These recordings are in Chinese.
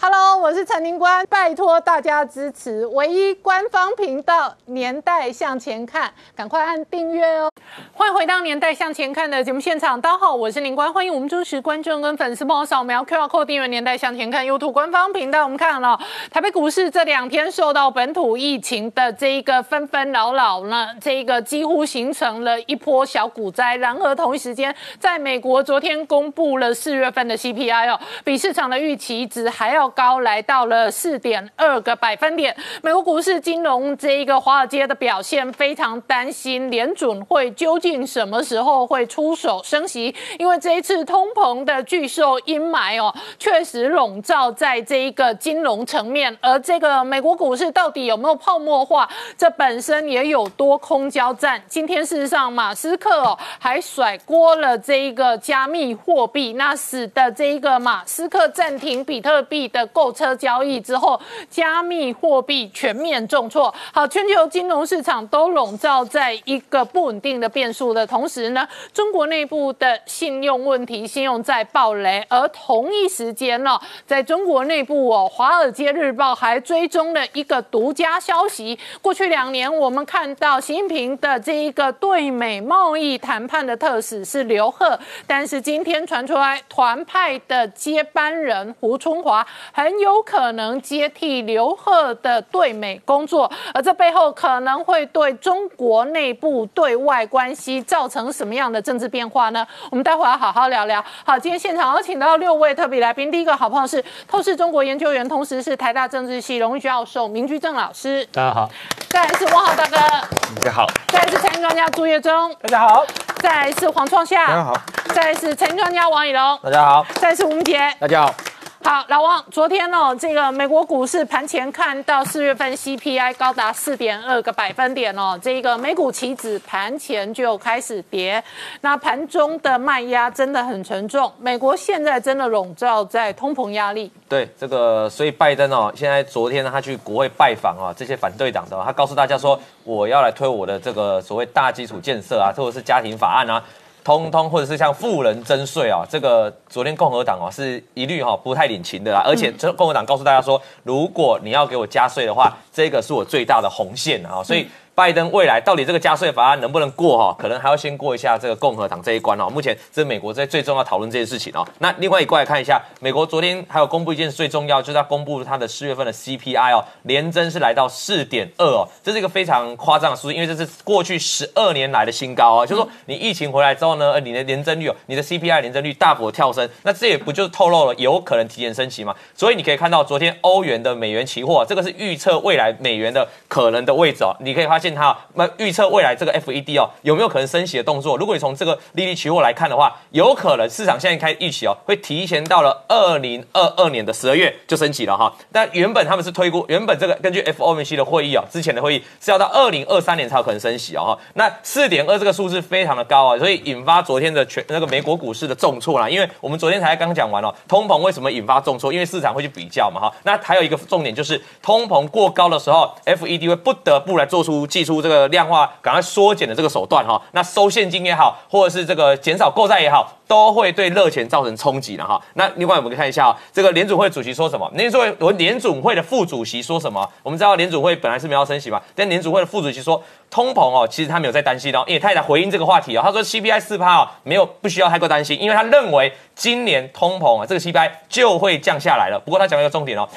Hello，我是陈宁官，拜托大家支持唯一官方频道《年代向前看》，赶快按订阅哦！欢迎回到《年代向前看》的节目现场，大家好，我是宁官，欢迎我们忠实观众跟粉丝帮我扫描 QR Code 订阅《年代向前看》YouTube 官方频道。我们看了台北股市这两天受到本土疫情的这一个纷纷扰扰呢，这一个几乎形成了一波小股灾。然而同一时间，在美国昨天公布了四月份的 CPI 哦，比市场的预期值还要。高来到了四点二个百分点。美国股市、金融这一个华尔街的表现非常担心，联准会究竟什么时候会出手升息？因为这一次通膨的巨兽阴霾哦，确实笼罩在这一个金融层面。而这个美国股市到底有没有泡沫化？这本身也有多空交战。今天事实上，马斯克哦还甩锅了这一个加密货币，那使得这一个马斯克暂停比特币的。的购车交易之后，加密货币全面重挫。好，全球金融市场都笼罩在一个不稳定的变数的同时呢，中国内部的信用问题，信用在暴雷。而同一时间呢，在中国内部哦，《华尔街日报》还追踪了一个独家消息。过去两年，我们看到习近平的这一个对美贸易谈判的特使是刘鹤，但是今天传出来，团派的接班人胡春华。很有可能接替刘鹤的对美工作，而这背后可能会对中国内部对外关系造成什么样的政治变化呢？我们待会要好好聊聊。好，今天现场有请到六位特别来宾，第一个好朋友是透视中国研究员，同时是台大政治系荣誉教授明居正老师。大家好。再来是汪浩大哥。大家好。再来是财经专家朱月忠。大家好。再来是黄创夏。大家好。再来是财经专家王以龙。大家好。再来是吴明杰。大家好。好，老王，昨天哦，这个美国股市盘前看到四月份 CPI 高达四点二个百分点哦，这个美股期指盘前就开始跌，那盘中的卖压真的很沉重。美国现在真的笼罩在通膨压力。对，这个所以拜登哦，现在昨天，他去国会拜访啊，这些反对党的，他告诉大家说，我要来推我的这个所谓大基础建设啊，或者是家庭法案啊。通通或者是像富人征税啊，这个昨天共和党哦是一律哈不太领情的啦，而且这共和党告诉大家说，如果你要给我加税的话，这个是我最大的红线啊，所以。拜登未来到底这个加税法案能不能过哈？可能还要先过一下这个共和党这一关哦。目前这是美国在最重要讨论这件事情哦。那另外一过来看一下，美国昨天还有公布一件事最重要，就是要公布它的四月份的 CPI 哦，年增是来到四点二哦，这是一个非常夸张的数字，因为这是过去十二年来的新高哦。就是说你疫情回来之后呢，你的年增率哦，你的 CPI 年增率大幅跳升，那这也不就是透露了有可能提前升息嘛？所以你可以看到昨天欧元的美元期货，这个是预测未来美元的可能的位置哦。你可以发现它那预。测未来这个 FED 哦有没有可能升息的动作？如果你从这个利率期货来看的话，有可能市场现在开预期哦，会提前到了二零二二年的十二月就升息了哈。但原本他们是推估，原本这个根据 FOMC 的会议哦，之前的会议是要到二零二三年才有可能升息哦哈。那四点二这个数字非常的高啊，所以引发昨天的全那个美国股市的重挫啦。因为我们昨天才刚讲完哦，通膨为什么引发重挫？因为市场会去比较嘛哈。那还有一个重点就是通膨过高的时候，FED 会不得不来做出寄出这个量化。赶快缩减的这个手段哈，那收现金也好，或者是这个减少购债也好，都会对热钱造成冲击的哈。那另外我们看一下啊，这个联准会主席说什么？联准会我联准会的副主席说什么？我们知道联准会本来是没有升息嘛，但联准会的副主席说，通膨哦，其实他没有在担心哦，因为他也在回应这个话题哦。他说 CPI 四趴哦，没有不需要太过担心，因为他认为今年通膨啊，这个 CPI 就会降下来了。不过他讲了一个重点哦。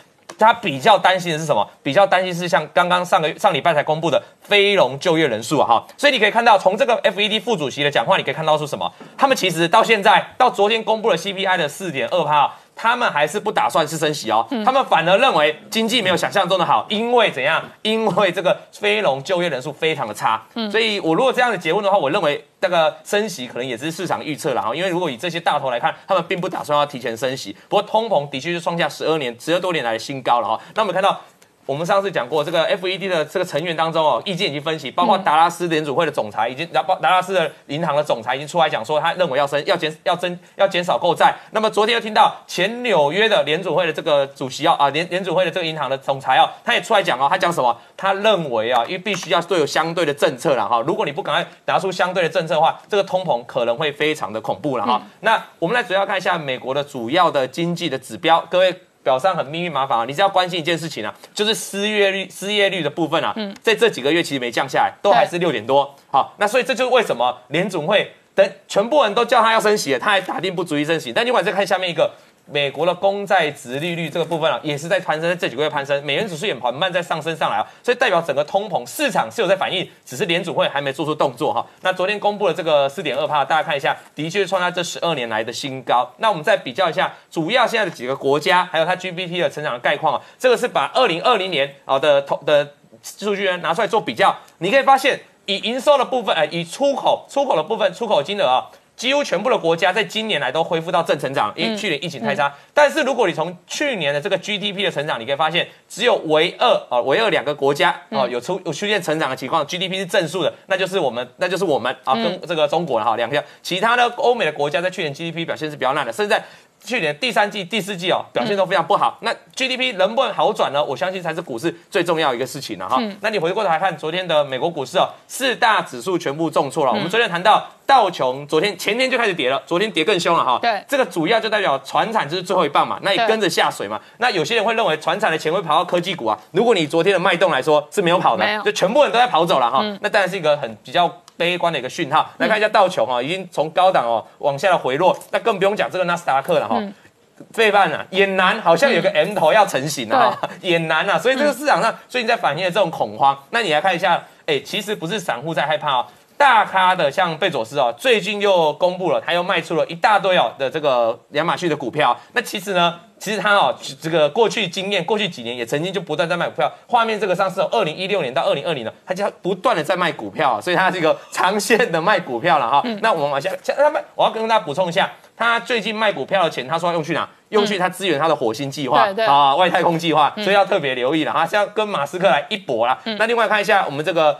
他比较担心的是什么？比较担心是像刚刚上个上礼拜才公布的非农就业人数啊，哈，所以你可以看到从这个 FED 副主席的讲话，你可以看到是什么？他们其实到现在到昨天公布了 CPI 的四点二帕。他们还是不打算是升息哦，他们反而认为经济没有想象中的好，因为怎样？因为这个非农就业人数非常的差，所以我如果这样的结论的话，我认为那个升息可能也是市场预测了哈，因为如果以这些大头来看，他们并不打算要提前升息，不过通膨的确是创下十二年、十二多年来的新高了哈。那我们看到。我们上次讲过，这个 FED 的这个成员当中哦，意见已经分析，包括达拉斯联储会的总裁已经，达达拉斯的银行的总裁已经出来讲说，他认为要升，要减，要增，要减少购债。那么昨天又听到前纽约的联储会的这个主席要啊，联联储会的这个银行的总裁哦，他也出来讲哦，他讲什么？他认为啊，因为必须要都有相对的政策了哈，如果你不赶快拿出相对的政策的话，这个通膨可能会非常的恐怖了哈。那我们来主要看一下美国的主要的经济的指标，各位。表上很密密麻烦啊，你只要关心一件事情啊，就是失业率失业率的部分啊，在这几个月其实没降下来，都还是六点多。好，那所以这就是为什么联总会等全部人都叫他要升息了，他还打定不足以升息。但你管再看下面一个。美国的公债值利率这个部分啊，也是在攀升，在这几个月攀升，美元指数也缓慢在上升上来啊，所以代表整个通膨市场是有在反应，只是联储会还没做出动作哈。那昨天公布了这个四点二帕，大家看一下，的确创下这十二年来的新高。那我们再比较一下，主要现在的几个国家，还有它 GPT 的成长的概况啊，这个是把二零二零年啊的投的数据呢拿出来做比较，你可以发现，以营收的部分，哎，以出口出口的部分，出口金额啊。几乎全部的国家在今年来都恢复到正成长，因为去年疫情太差。但是如果你从去年的这个 GDP 的成长，你可以发现只有唯二啊，唯二两个国家啊有出有出现成长的情况，GDP 是正数的，那就是我们，那就是我们啊，跟这个中国了哈两个。其他的欧美的国家在去年 GDP 表现是比较烂的，甚至在。去年第三季、第四季哦，表现都非常不好。那 GDP 能不能好转呢？我相信才是股市最重要一个事情了哈。那你回过头来看昨天的美国股市哦，四大指数全部重挫了。我们昨天谈到道琼，昨天前天就开始跌了，昨天跌更凶了哈。对，这个主要就代表船产就是最后一棒嘛，那也跟着下水嘛。那有些人会认为船产的钱会跑到科技股啊。如果你昨天的脉动来说是没有跑的，就全部人都在跑走了哈。那当然是一个很比较。悲观的一个讯号，来看一下道琼啊，已经从高档哦往下的回落，那更不用讲这个纳斯达克了哈，费半啊也难，好像有个 M 头要成型了哈，也难啊，所以这个市场上最近在反映的这种恐慌，那你来看一下，哎，其实不是散户在害怕哦。大咖的像贝佐斯哦，最近又公布了，他又卖出了一大堆哦的这个亚马逊的股票。那其实呢，其实他哦，这个过去经验，过去几年也曾经就不断在卖股票。画面这个上市哦，二零一六年到二零二零呢，他就不断的在卖股票，所以他是一个长线的卖股票了哈。那我们往下，他们我要跟大家补充一下，他最近卖股票的钱，他说要用去哪？用去他支援他的火星计划啊，外太空计划，所以要特别留意了哈，是要跟马斯克来一搏了。那另外看一下我们这个。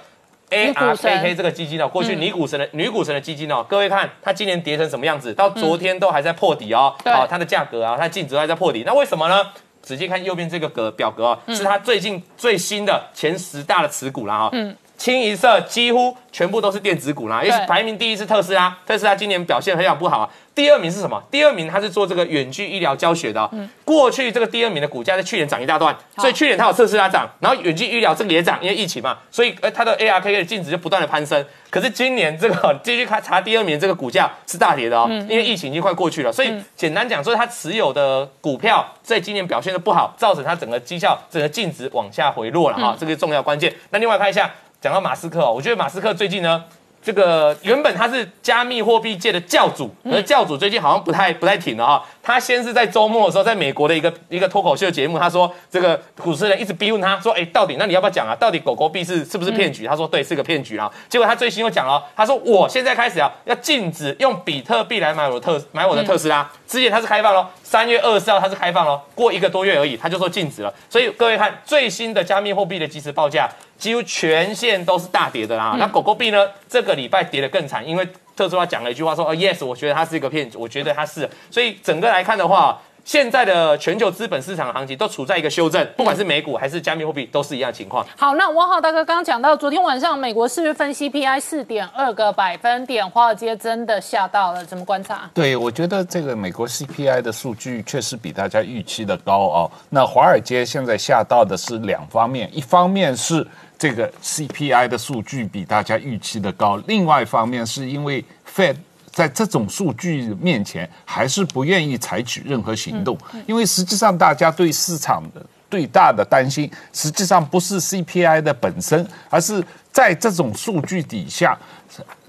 A R K K 这个基金哦，过去女股神的女股神的基金哦，各位看它今年跌成什么样子？到昨天都还在破底哦，哦，它的价格啊，它净值还在破底，那为什么呢？直接看右边这个格表格哦，是它最近最新的前十大的持股啦哈，嗯，清一色几乎全部都是电子股啦，因为排名第一是特斯拉，特斯拉今年表现非常不好啊。第二名是什么？第二名他是做这个远距医疗教学的。嗯，过去这个第二名的股价在去年涨一大段，所以去年它有特斯拉涨，然后远距医疗这个也涨，因为疫情嘛，所以呃它的 ARK 的净值就不断的攀升。可是今年这个 继续看查第二名这个股价是大跌的哦，因为疫情已经快过去了，所以简单讲，说它持有的股票在今年表现的不好，造成它整个绩效、整个净值往下回落了哈，这个重要关键。那另外看一下，讲到马斯克哦，我觉得马斯克最近呢。这个原本他是加密货币界的教主，而教主最近好像不太不太挺了啊。他先是在周末的时候，在美国的一个一个脱口秀节目，他说这个主持人一直逼问他说，哎，到底那你要不要讲啊？到底狗狗币是是不是骗局？他说对，是个骗局啊。结果他最新又讲了，他说我现在开始啊，要禁止用比特币来买我的特买我的特斯拉。之前他是开放喽，三月二十四号他是开放喽，过一个多月而已，他就说禁止了。所以各位看最新的加密货币的即时报价。几乎全线都是大跌的啦。那狗狗币呢？这个礼拜跌得更惨，因为特斯拉讲了一句话说：“哦，yes，我觉得它是一个骗子，我觉得它是。”所以整个来看的话，现在的全球资本市场行情都处在一个修正，不管是美股还是加密货币，都是一样情况。好，那汪浩大哥刚刚讲到，昨天晚上美国四月份 CPI 四点二个百分点，华尔街真的吓到了，怎么观察？对，我觉得这个美国 CPI 的数据确实比大家预期的高哦。那华尔街现在吓到的是两方面，一方面是。这个 CPI 的数据比大家预期的高，另外一方面是因为 Fed 在这种数据面前还是不愿意采取任何行动，因为实际上大家对市场的最大的担心，实际上不是 CPI 的本身，而是在这种数据底下，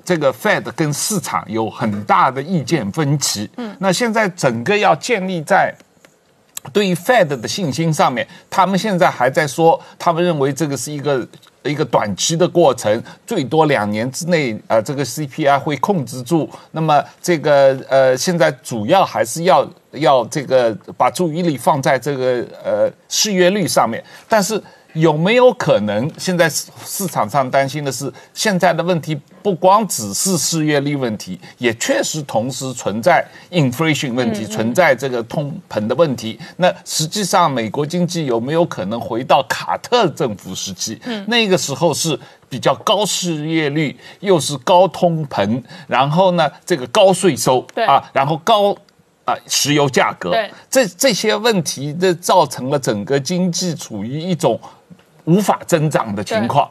这个 Fed 跟市场有很大的意见分歧。嗯，那现在整个要建立在。对于 Fed 的信心上面，他们现在还在说，他们认为这个是一个一个短期的过程，最多两年之内，呃，这个 CPI 会控制住。那么这个呃，现在主要还是要要这个把注意力放在这个呃失业率上面，但是。有没有可能？现在市场上担心的是，现在的问题不光只是失业率问题，也确实同时存在 inflation 问题，存在这个通膨的问题。那实际上，美国经济有没有可能回到卡特政府时期？嗯，那个时候是比较高失业率，又是高通膨，然后呢，这个高税收，啊，然后高。啊石油价格，对这这些问题的造成了整个经济处于一种无法增长的情况。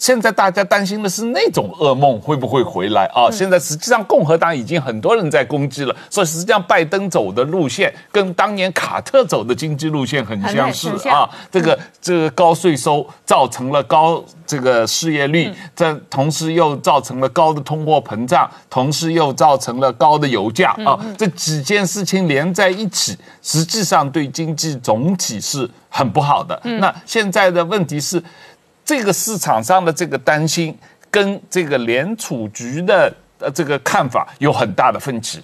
现在大家担心的是那种噩梦会不会回来啊？现在实际上共和党已经很多人在攻击了，所以实际上拜登走的路线跟当年卡特走的经济路线很相似啊。这个这个高税收造成了高这个失业率，这同时又造成了高的通货膨胀，同时又造成了高的油价啊。这几件事情连在一起，实际上对经济总体是很不好的。那现在的问题是。这个市场上的这个担心跟这个联储局的呃这个看法有很大的分歧。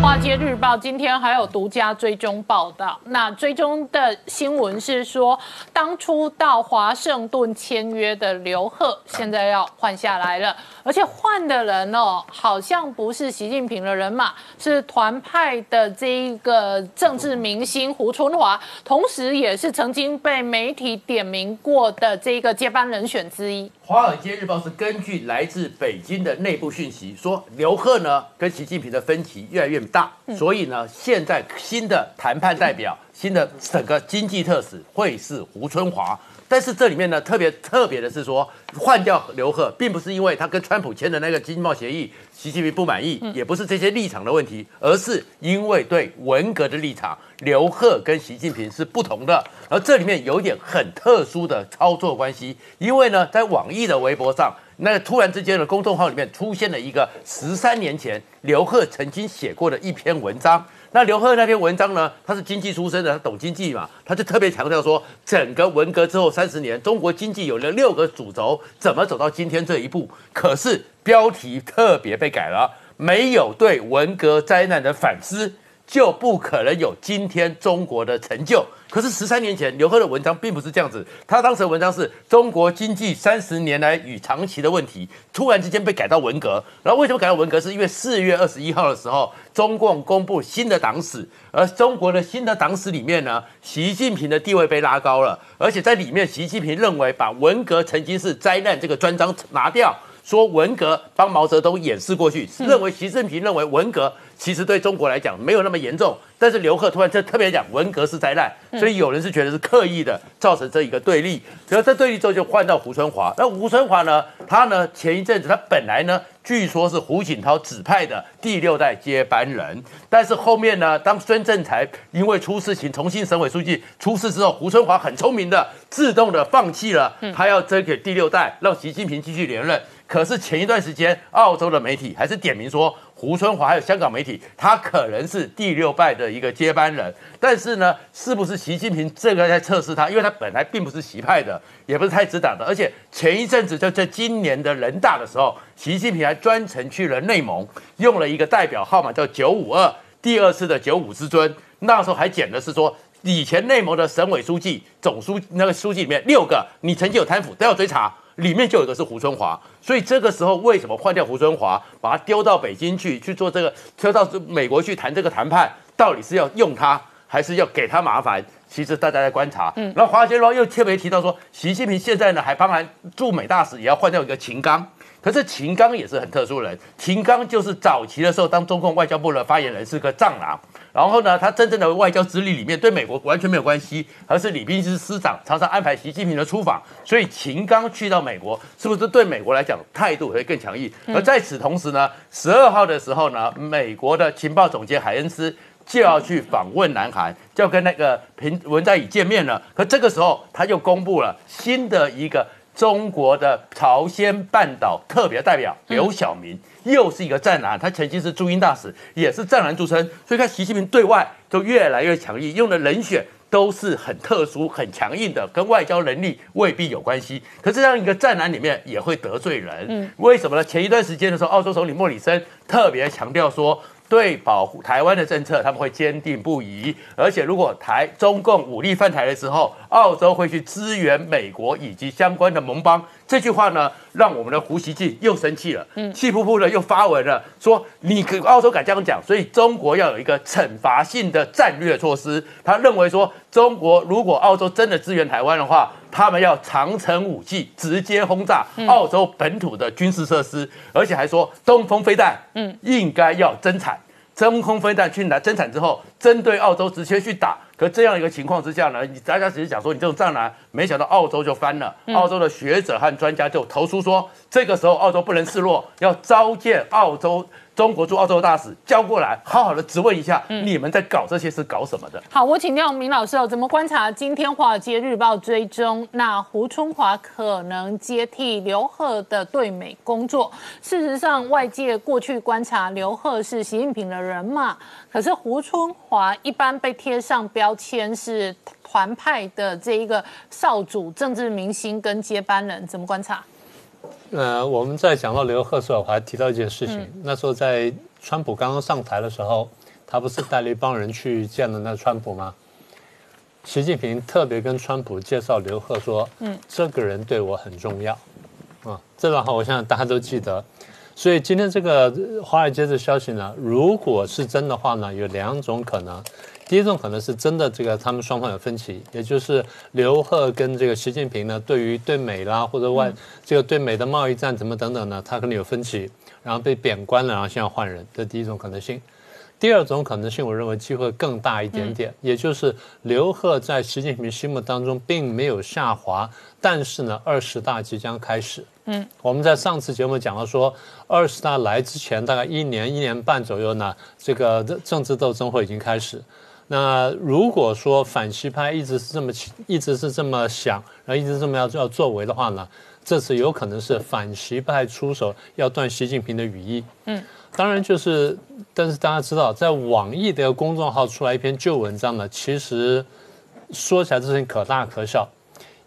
华街日报今天还有独家追踪报道，那追踪的新闻是说，当初到华盛顿签约的刘鹤，现在要换下来了，而且换的人哦，好像不是习近平的人马，是团派的这一个政治明星胡春华，同时也是曾经被媒体点名过的这一个接班人选之一。《华尔街日报》是根据来自北京的内部讯息说，刘鹤呢跟习近平的分歧越来越大，所以呢，现在新的谈判代表、新的整个经济特使会是胡春华。但是这里面呢，特别特别的是说，换掉刘鹤，并不是因为他跟川普签的那个经贸协议，习近平不满意，也不是这些立场的问题，而是因为对文革的立场，刘鹤跟习近平是不同的。而这里面有一点很特殊的操作关系，因为呢，在网易的微博上，那突然之间的公众号里面出现了一个十三年前刘鹤曾经写过的一篇文章。那刘鹤那篇文章呢，他是经济出身的，他懂经济嘛，他就特别强调说，整个文革之后三十年，中国经济有了六个主轴，怎么走到今天这一步？可是标题特别被改了，没有对文革灾难的反思，就不可能有今天中国的成就。可是十三年前，刘鹤的文章并不是这样子，他当时的文章是中国经济三十年来与长期的问题，突然之间被改到文革。然后为什么改到文革？是因为四月二十一号的时候，中共公布新的党史，而中国的新的党史里面呢，习近平的地位被拉高了，而且在里面，习近平认为把文革曾经是灾难这个专章拿掉。说文革帮毛泽东掩饰过去，认为习近平认为文革其实对中国来讲没有那么严重，但是刘贺突然就特别讲文革是灾难，所以有人是觉得是刻意的造成这一个对立，然后这对立之后就换到胡春华，那胡春华呢，他呢前一阵子他本来呢据说是胡锦涛指派的第六代接班人，但是后面呢，当孙政才因为出事情重新省委书记出事之后，胡春华很聪明的自动的放弃了他要争给第六代，让习近平继续连任。可是前一段时间，澳洲的媒体还是点名说，胡春华还有香港媒体，他可能是第六拜的一个接班人。但是呢，是不是习近平这个在测试他？因为他本来并不是习派的，也不是太子党的，而且前一阵子就在今年的人大的时候，习近平还专程去了内蒙，用了一个代表号码叫九五二，第二次的九五之尊。那时候还讲的是说。以前内蒙的省委书记、总书那个书记里面六个，你曾经有贪腐都要追查，里面就有一个是胡春华。所以这个时候为什么换掉胡春华，把他丢到北京去去做这个，丢到美国去谈这个谈判，到底是要用他，还是要给他麻烦？其实大家在观察。嗯，然后华尔街日报又特别提到说，习近平现在呢还帮然驻美大使也要换掉一个秦刚。可是秦刚也是很特殊的人，秦刚就是早期的时候当中共外交部的发言人，是个藏狼。然后呢，他真正的外交资历里面对美国完全没有关系，而是李斌是司长常常安排习近平的出访，所以秦刚去到美国，是不是对美国来讲态度会更强硬？而在此同时呢，十二号的时候呢，美国的情报总监海恩斯就要去访问南韩，就要跟那个平文在寅见面了。可这个时候，他又公布了新的一个中国的朝鲜半岛特别代表刘晓明。又是一个战狼，他曾经是驻英大使，也是战狼著称，所以看习近平对外都越来越强硬，用的人选都是很特殊、很强硬的，跟外交能力未必有关系。可这样一个战狼里面也会得罪人，嗯，为什么呢？前一段时间的时候，澳洲总理莫里森特别强调说，对保护台湾的政策，他们会坚定不移。而且，如果台中共武力犯台的时候，澳洲会去支援美国以及相关的盟邦。这句话呢，让我们的胡锡进又生气了，嗯气扑扑的又发文了，说你澳洲敢这样讲，所以中国要有一个惩罚性的战略措施。他认为说，中国如果澳洲真的支援台湾的话，他们要长城武器直接轰炸澳洲本土的军事设施，而且还说东风飞弹，嗯，应该要增产，真空飞弹去拿增产之后，针对澳洲直接去打。可这样一个情况之下呢，你大家只是讲说你这种战狼，没想到澳洲就翻了。澳洲的学者和专家就投诉说，这个时候澳洲不能示弱，要召见澳洲。中国驻澳洲大使叫过来，好好的质问一下，你们在搞这些是搞什么的？好，我请教明老师哦，怎么观察今天《华尔街日报》追踪那胡春华可能接替刘鹤的对美工作？事实上，外界过去观察刘鹤是习近平的人嘛，可是胡春华一般被贴上标签是团派的这一个少主、政治明星跟接班人，怎么观察？呃，我们在讲到刘贺时候，我还提到一件事情。那时候在川普刚刚上台的时候，他不是带了一帮人去见了那川普吗？习近平特别跟川普介绍刘贺说：“嗯，这个人对我很重要。”啊，这段话我相信大家都记得。所以今天这个华尔街的消息呢，如果是真的话呢，有两种可能。第一种可能是真的，这个他们双方有分歧，也就是刘鹤跟这个习近平呢，对于对美啦或者外这个对美的贸易战怎么等等呢，他可能有分歧，然后被贬官了，然后现在换人，这第一种可能性。第二种可能性，我认为机会更大一点点，也就是刘鹤在习近平心目当中并没有下滑，但是呢，二十大即将开始。嗯，我们在上次节目讲到说，二十大来之前大概一年一年半左右呢，这个政治斗争会已经开始。那如果说反习派一直是这么一直是这么想，然后一直这么要要作为的话呢，这次有可能是反习派出手要断习近平的羽翼。嗯，当然就是，但是大家知道，在网易的公众号出来一篇旧文章呢，其实说起来这事情可大可小，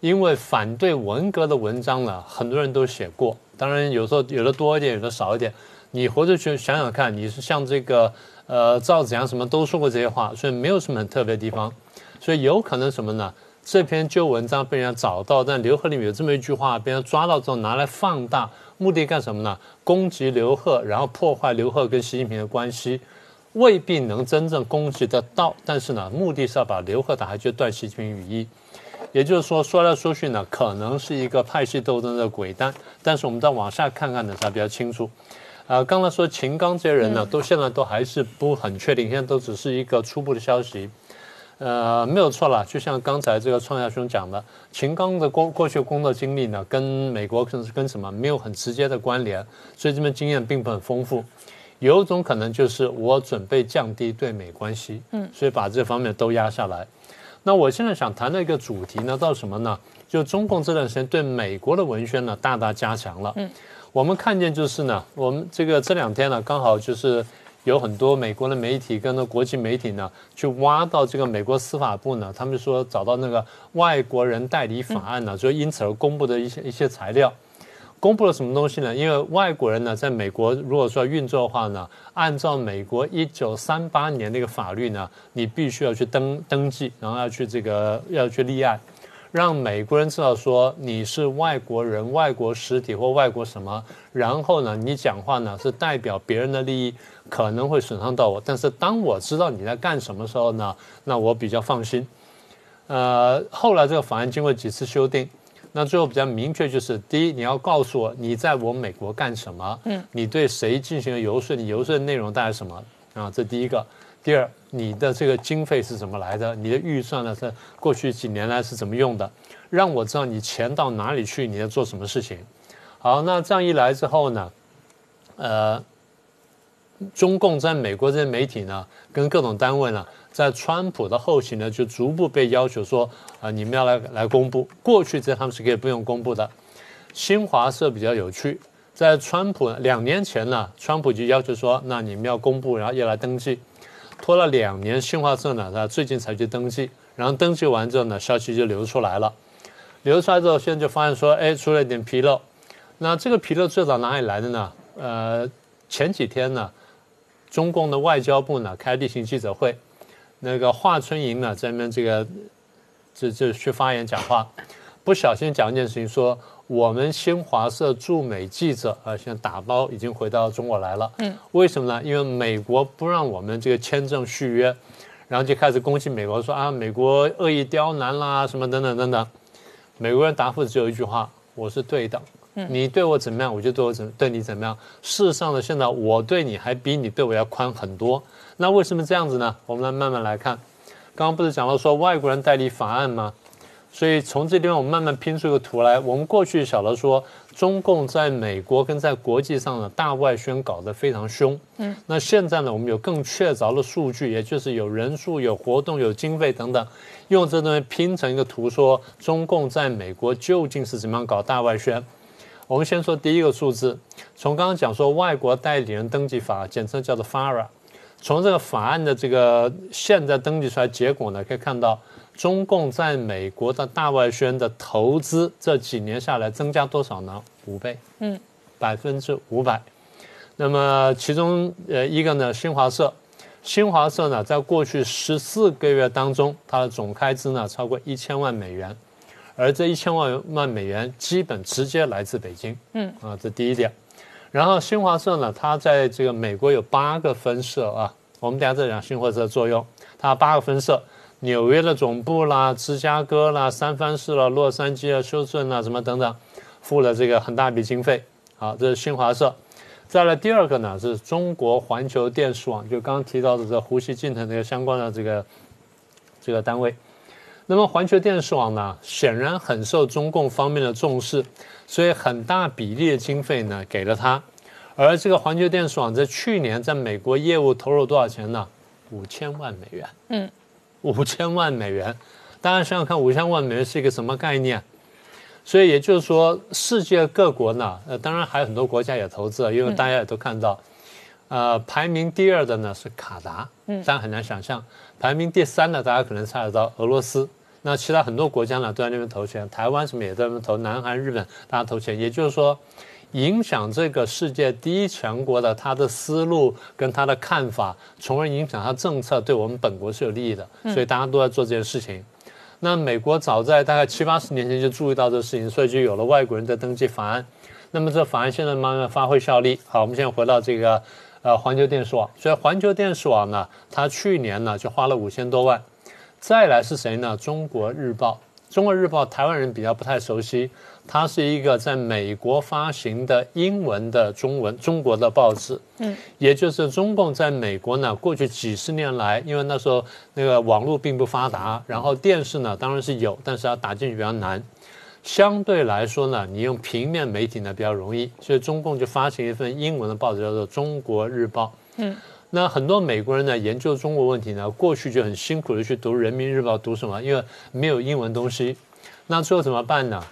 因为反对文革的文章呢，很多人都写过，当然有时候有的多一点，有的少一点。你回头去想想看，你是像这个。呃，赵子阳什么都说过这些话，所以没有什么很特别的地方，所以有可能什么呢？这篇旧文章被人家找到，但刘贺里面有这么一句话，被人抓到之后拿来放大，目的干什么呢？攻击刘贺，然后破坏刘贺跟习近平的关系，未必能真正攻击得到，但是呢，目的是要把刘贺打下去，断习近平羽翼。也就是说，说来说去呢，可能是一个派系斗争的鬼单，但是我们再往下看看呢，才比较清楚。呃，刚才说秦刚这些人呢，都现在都还是不很确定，现在都只是一个初步的消息。呃，没有错了，就像刚才这个创亚兄讲的，秦刚的过过去工作经历呢，跟美国跟跟什么没有很直接的关联，所以这边经验并不很丰富。有一种可能就是我准备降低对美关系，嗯，所以把这方面都压下来。那我现在想谈的一个主题呢，到什么呢？就中共这段时间对美国的文宣呢，大大加强了，嗯。我们看见就是呢，我们这个这两天呢，刚好就是有很多美国的媒体跟那国际媒体呢，去挖到这个美国司法部呢，他们说找到那个外国人代理法案呢，就因此而公布的一些一些材料，公布了什么东西呢？因为外国人呢，在美国如果说运作的话呢，按照美国一九三八年那个法律呢，你必须要去登登记，然后要去这个要去立案。让美国人知道说你是外国人、外国实体或外国什么，然后呢，你讲话呢是代表别人的利益，可能会损伤到我。但是当我知道你在干什么时候呢，那我比较放心。呃，后来这个法案经过几次修订，那最后比较明确就是：第一，你要告诉我你在我美国干什么，嗯，你对谁进行了游说，你游说的内容大概什么啊？这第一个。第二，你的这个经费是怎么来的？你的预算呢？是过去几年来是怎么用的？让我知道你钱到哪里去，你在做什么事情。好，那这样一来之后呢，呃，中共在美国这些媒体呢，跟各种单位呢，在川普的后期呢，就逐步被要求说，啊，你们要来来公布。过去这他们是可以不用公布的。新华社比较有趣，在川普两年前呢，川普就要求说，那你们要公布，然后要来登记。拖了两年，新华社呢，他最近才去登记，然后登记完之后呢，消息就流出来了。流出来之后，现在就发现说，哎，出了一点纰漏。那这个纰漏最早哪里来的呢？呃，前几天呢，中共的外交部呢开例行记者会，那个华春莹呢在那边这个这这去发言讲话，不小心讲一件事情说。我们新华社驻美记者啊，现在打包已经回到中国来了。嗯，为什么呢？因为美国不让我们这个签证续约，然后就开始攻击美国，说啊，美国恶意刁难啦，什么等等等等。美国人答复只有一句话：我是对等，你对我怎么样，我就对我怎对你怎么样。事实上呢，现在我对你还比你对我要宽很多。那为什么这样子呢？我们来慢慢来看。刚刚不是讲到说外国人代理法案吗？所以从这地方我们慢慢拼出一个图来。我们过去晓得说，中共在美国跟在国际上的大外宣搞得非常凶。嗯，那现在呢，我们有更确凿的数据，也就是有人数、有活动、有经费等等，用这东西拼成一个图，说中共在美国究竟是怎么样搞大外宣。我们先说第一个数字，从刚刚讲说外国代理人登记法，简称叫做 FARA，从这个法案的这个现在登记出来结果呢，可以看到。中共在美国的大外宣的投资这几年下来增加多少呢？五倍，嗯，百分之五百。那么其中呃一个呢，新华社，新华社呢在过去十四个月当中，它的总开支呢超过一千万美元，而这一千万万美元基本直接来自北京，嗯啊，这第一点。然后新华社呢，它在这个美国有八个分社啊，我们等下再讲新华社的作用，它八个分社。纽约的总部啦，芝加哥啦，三藩市啦，洛杉矶啊，休斯顿啊，什么等等，付了这个很大笔经费。好，这是新华社。再来第二个呢，是中国环球电视网，就刚刚提到的这呼吸近藤这个相关的这个这个单位。那么环球电视网呢，显然很受中共方面的重视，所以很大比例的经费呢给了他。而这个环球电视网在去年在美国业务投入多少钱呢？五千万美元。嗯。五千万美元，大家想想看，五千万美元是一个什么概念？所以也就是说，世界各国呢，呃，当然还有很多国家也投资了，因为大家也都看到，呃，排名第二的呢是卡达，嗯，大家很难想象，排名第三的大家可能猜得到俄罗斯，那其他很多国家呢都在那边投钱，台湾什么也在那边投，南韩、日本大家投钱，也就是说。影响这个世界第一强国的他的思路跟他的看法，从而影响他政策，对我们本国是有利益的。所以大家都在做这件事情。那美国早在大概七八十年前就注意到这个事情，所以就有了外国人的登记法案。那么这法案现在慢慢发挥效力。好，我们现在回到这个呃环球电视网。所以环球电视网呢，它去年呢就花了五千多万。再来是谁呢？中国日报。中国日报台湾人比较不太熟悉。它是一个在美国发行的英文的中文中国的报纸，嗯，也就是中共在美国呢，过去几十年来，因为那时候那个网络并不发达，然后电视呢当然是有，但是要打进去比较难，相对来说呢，你用平面媒体呢比较容易，所以中共就发行一份英文的报纸叫做《中国日报》，嗯，那很多美国人呢研究中国问题呢，过去就很辛苦的去读《人民日报》，读什么？因为没有英文东西，那最后怎么办呢？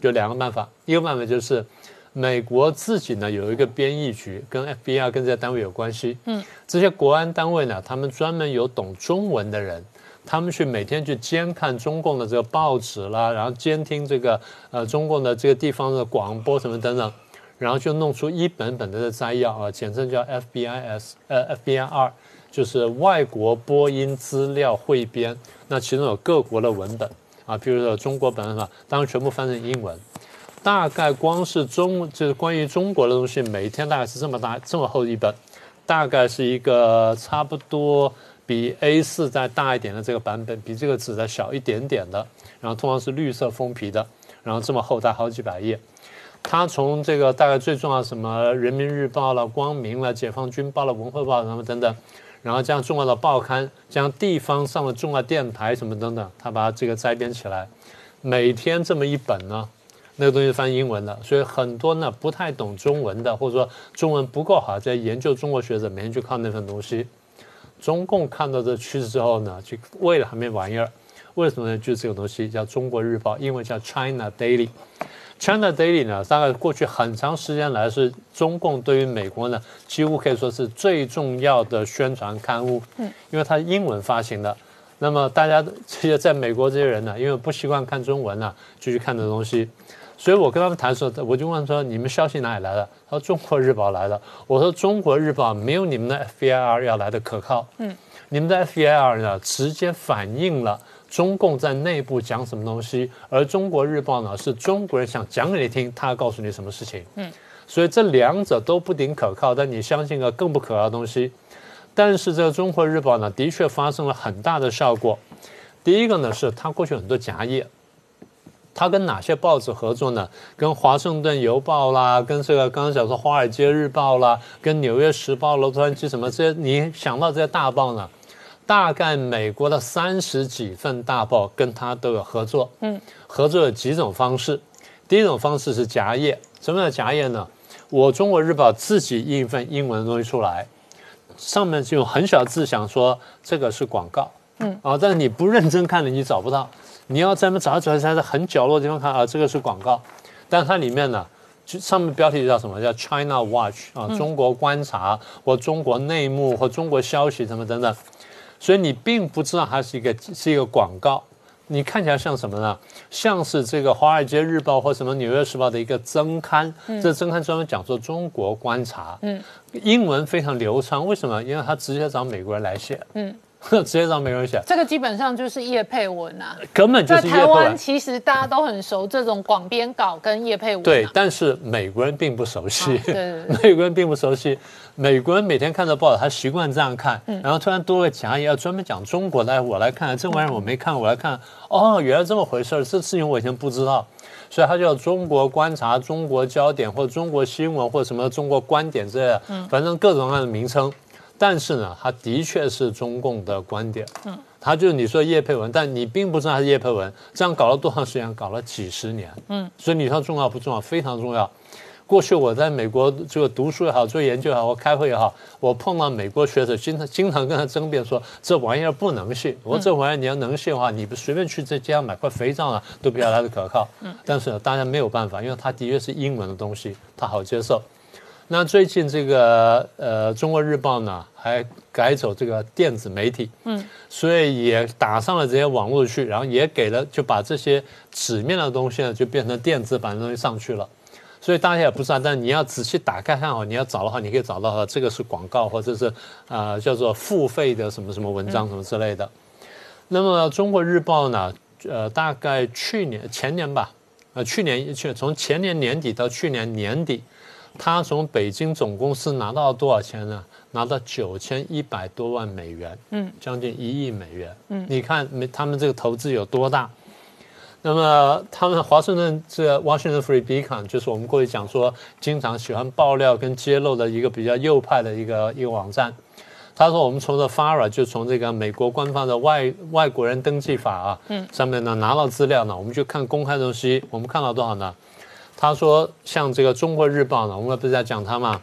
有两个办法，一个办法就是美国自己呢有一个编译局，跟 FBI 跟这些单位有关系。嗯，这些国安单位呢，他们专门有懂中文的人，他们去每天去监看中共的这个报纸啦，然后监听这个呃中共的这个地方的广播什么等等，然后就弄出一本本的摘要啊，简称叫 FBIS，呃 FBI 二，就是外国播音资料汇编，那其中有各国的文本。啊，比如说中国本法，当然全部翻成英文，大概光是中就是关于中国的东西，每天大概是这么大这么厚一本，大概是一个差不多比 A4 再大一点的这个版本，比这个纸再小一点点的，然后通常是绿色封皮的，然后这么厚，大好几百页。他从这个大概最重要什么人民日报了、光明了、解放军报了、文汇报什么等等。然后将重要的报刊、将地方上的重要电台什么等等，他把这个摘编起来，每天这么一本呢，那个东西翻英文的，所以很多呢不太懂中文的，或者说中文不够好，在研究中国学者每天去看那份东西。中共看到这趋势之后呢，就为了还没玩意儿，为什么呢？就这个东西叫《中国日报》，英文叫 China Daily。China Daily 呢，大概过去很长时间来是中共对于美国呢，几乎可以说是最重要的宣传刊物。嗯，因为它英文发行的，那么大家这些在美国这些人呢，因为不习惯看中文呢，就去看这东西。所以我跟他们谈的时候，我就问说：“你们消息哪里来的？”他说：“中国日报来的。”我说：“中国日报没有你们的 FBIR 要来的可靠。嗯，你们的 FBIR 呢，直接反映了中共在内部讲什么东西，而中国日报呢，是中国人想讲给你听，他要告诉你什么事情。嗯，所以这两者都不顶可靠，但你相信个更不可靠的东西。但是这个中国日报呢，的确发生了很大的效果。第一个呢，是它过去很多夹页。他跟哪些报纸合作呢？跟《华盛顿邮报》啦，跟这个刚刚讲说《华尔街日报》啦，跟《纽约时报》、《洛杉矶》什么这些，你想到这些大报呢？大概美国的三十几份大报跟他都有合作。嗯，合作有几种方式。第一种方式是夹页，什么叫夹页呢？我中国日报自己印一份英文的东西出来，上面就用很小字想说这个是广告。嗯，啊，但是你不认真看的，你找不到。你要在那找找在很角落的地方看啊，这个是广告，但它里面呢，就上面标题叫什么叫 China Watch 啊，中国观察或中国内幕或中国消息什么等等，所以你并不知道它是一个是一个广告，你看起来像什么呢？像是这个《华尔街日报》或什么《纽约时报》的一个增刊，这增刊专门讲说中国观察，嗯，英文非常流畅，为什么？因为他直接找美国人来写，嗯。直接找美国人写，这个基本上就是叶佩文啊，根本就是叶佩文。台湾其实大家都很熟这种广编稿跟叶佩文，对，但是美国人并不熟悉，对对对，美国人并不熟悉。美国人每天看到报道，他习惯这样看，然后突然多个讲也要专门讲中国来，我来看这玩意儿我没看，我来看，哦，原来这么回事儿，这事情我以前不知道，所以他叫中国观察、中国焦点或中国新闻或什么中国观点之类的，反正各种各样的名称。但是呢，他的确是中共的观点，嗯，他就是你说叶佩文，但你并不知道他是叶佩文，这样搞了多长时间？搞了几十年，嗯，所以你说重要不重要？非常重要。过去我在美国这个读书也好，做研究也好，我开会也好，我碰到美国学者，经常经常跟他争辩说这玩意儿不能信。我说这玩意儿你要能信的话，你不随便去这街上买块肥皂啊，都比较来的可靠。嗯，但是大家没有办法，因为它的确是英文的东西，它好接受。那最近这个呃，《中国日报》呢，还改走这个电子媒体，嗯，所以也打上了这些网络去，然后也给了，就把这些纸面的东西呢，就变成电子版的东西上去了。所以大家也不知道，但你要仔细打开看哦，你要找的话，你可以找到这个是广告，或者是啊叫做付费的什么什么文章什么之类的。那么《中国日报》呢，呃，大概去年前年吧，呃，去年去从前年年底到去年年底。他从北京总公司拿到了多少钱呢？拿到九千一百多万美元，嗯，将近一亿美元，嗯，你看没？他们这个投资有多大？那么他们华盛顿这个 Washington Free Beacon 就是我们过去讲说经常喜欢爆料跟揭露的一个比较右派的一个一个网站。他说我们从这 FARA 就从这个美国官方的外外国人登记法啊，嗯，上面呢拿到资料呢，我们就看公开的东西，我们看到多少呢？他说：“像这个《中国日报》呢，我们不是在讲它吗？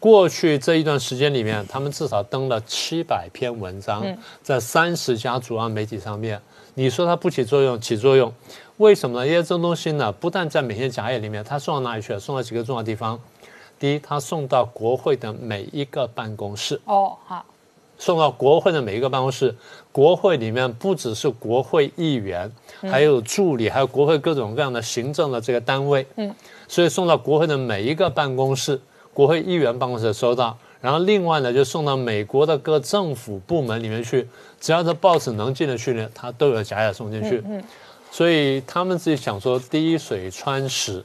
过去这一段时间里面，他们至少登了七百篇文章，在三十家主要媒体上面。你说它不起作用，起作用？为什么呢？因为这东西呢，不但在每天讲页里面，它送到哪里去了？送到几个重要地方。第一，它送到国会的每一个办公室。哦，好。”送到国会的每一个办公室，国会里面不只是国会议员，还有助理，还有国会各种各样的行政的这个单位。嗯，所以送到国会的每一个办公室，国会议员办公室收到，然后另外呢就送到美国的各政府部门里面去，只要是报纸能进得去呢，它都有夹页送进去。嗯，所以他们自己想说滴水穿石。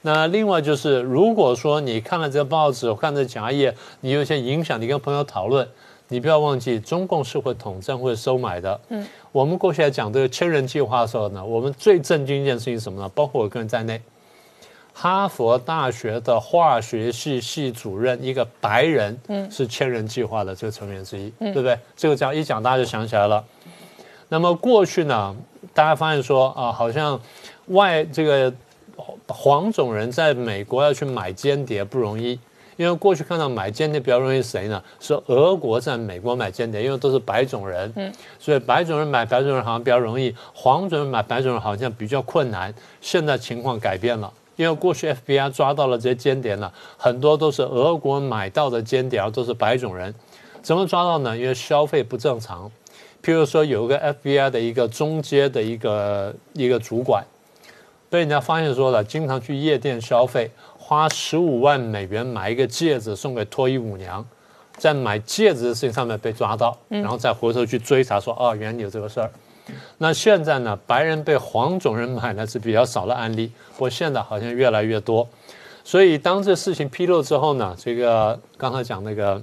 那另外就是，如果说你看了这个报纸，看这夹页，你有些影响，你跟朋友讨论。你不要忘记，中共是会统战、会收买的。嗯，我们过去来讲这个千人计划的时候呢，我们最震惊一件事情是什么呢？包括我个人在内，哈佛大学的化学系系主任一个白人，嗯，是千人计划的这个成员之一，对不对？这个讲一讲，大家就想起来了。那么过去呢，大家发现说啊，好像外这个黄种人在美国要去买间谍不容易。因为过去看到买间谍比较容易谁呢？是俄国在美国买间谍，因为都是白种人，嗯，所以白种人买白种人好像比较容易，黄种人买白种人好像比较困难。现在情况改变了，因为过去 FBI 抓到了这些间谍呢，很多都是俄国买到的间谍，都是白种人。怎么抓到呢？因为消费不正常。譬如说，有一个 FBI 的一个中阶的一个一个主管。被人家发现说了，经常去夜店消费，花十五万美元买一个戒指送给脱衣舞娘，在买戒指的事情上面被抓到，然后再回头去追查说，哦，原来有这个事儿。那现在呢，白人被黄种人买呢是比较少的案例，不过现在好像越来越多。所以当这事情披露之后呢，这个刚才讲那个，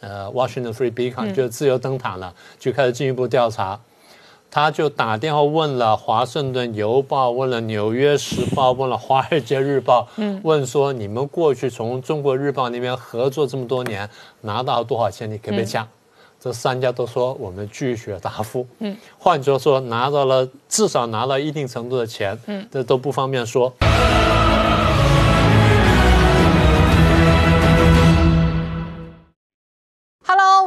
呃，Washington Free Beacon 就是自由灯塔呢，就开始进一步调查。他就打电话问了《华盛顿邮报》，问了《纽约时报》，问了《华尔街日报》，问说你们过去从中国日报那边合作这么多年，拿到多少钱？你可不可以讲？这三家都说我们拒绝答复。嗯，换句话说，拿到了至少拿到一定程度的钱，嗯，这都不方便说。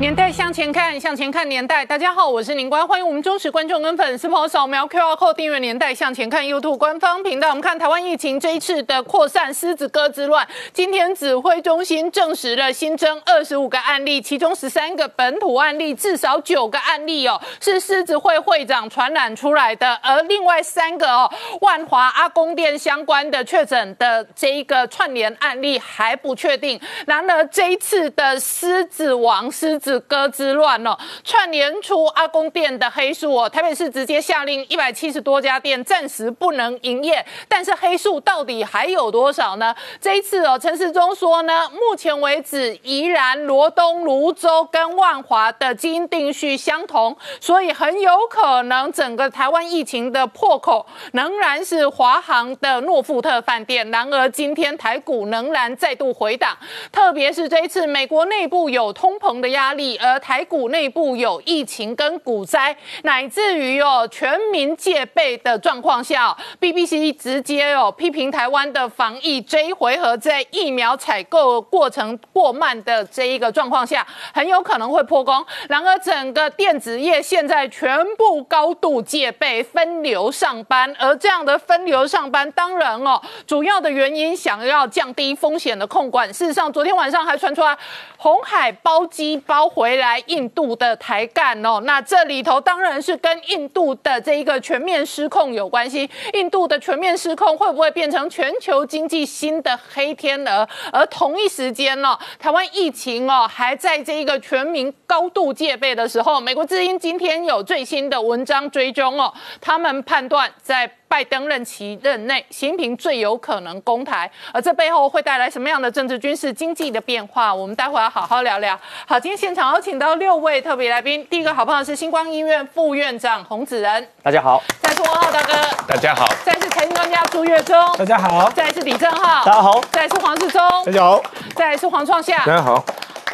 年代向前看，向前看年代。大家好，我是宁官，欢迎我们忠实观众跟粉丝朋友扫描 QR Code 订阅《年代向前看》YouTube 官方频道。我们看台湾疫情这一次的扩散，狮子哥之乱。今天指挥中心证实了新增二十五个案例，其中十三个本土案例，至少九个案例哦是狮子会会长传染出来的，而另外三个哦万华阿公店相关的确诊的这一个串联案例还不确定。然而这一次的狮子王狮子。哥之乱哦，串联出阿公店的黑数哦，台北市直接下令一百七十多家店暂时不能营业，但是黑数到底还有多少呢？这一次哦，陈世忠说呢，目前为止宜兰、罗东、泸州跟万华的基因定序相同，所以很有可能整个台湾疫情的破口仍然是华航的诺富特饭店。然而今天台股仍然再度回档，特别是这一次美国内部有通膨的压力。而台股内部有疫情跟股灾，乃至于哦全民戒备的状况下，BBC 直接哦批评台湾的防疫这一回合在疫苗采购过程过慢的这一个状况下，很有可能会破功。然而整个电子业现在全部高度戒备，分流上班，而这样的分流上班，当然哦主要的原因想要降低风险的控管。事实上，昨天晚上还传出来红海包机包。回来印度的台干哦，那这里头当然是跟印度的这一个全面失控有关系。印度的全面失控会不会变成全球经济新的黑天鹅？而同一时间呢，台湾疫情哦还在这一个全民高度戒备的时候，美国之音今天有最新的文章追踪哦，他们判断在。拜登任期任内，习近平最有可能攻台，而这背后会带来什么样的政治、军事、经济的变化？我们待会要好好聊聊。好，今天现场有请到六位特别来宾，第一个好朋友是星光医院副院长洪子仁，大家好；再是王浩大哥，大家好；再是财经专家朱月忠，大家好；再是李正浩，大家好；再是黄世忠，大家好；再是黄创夏，大家好。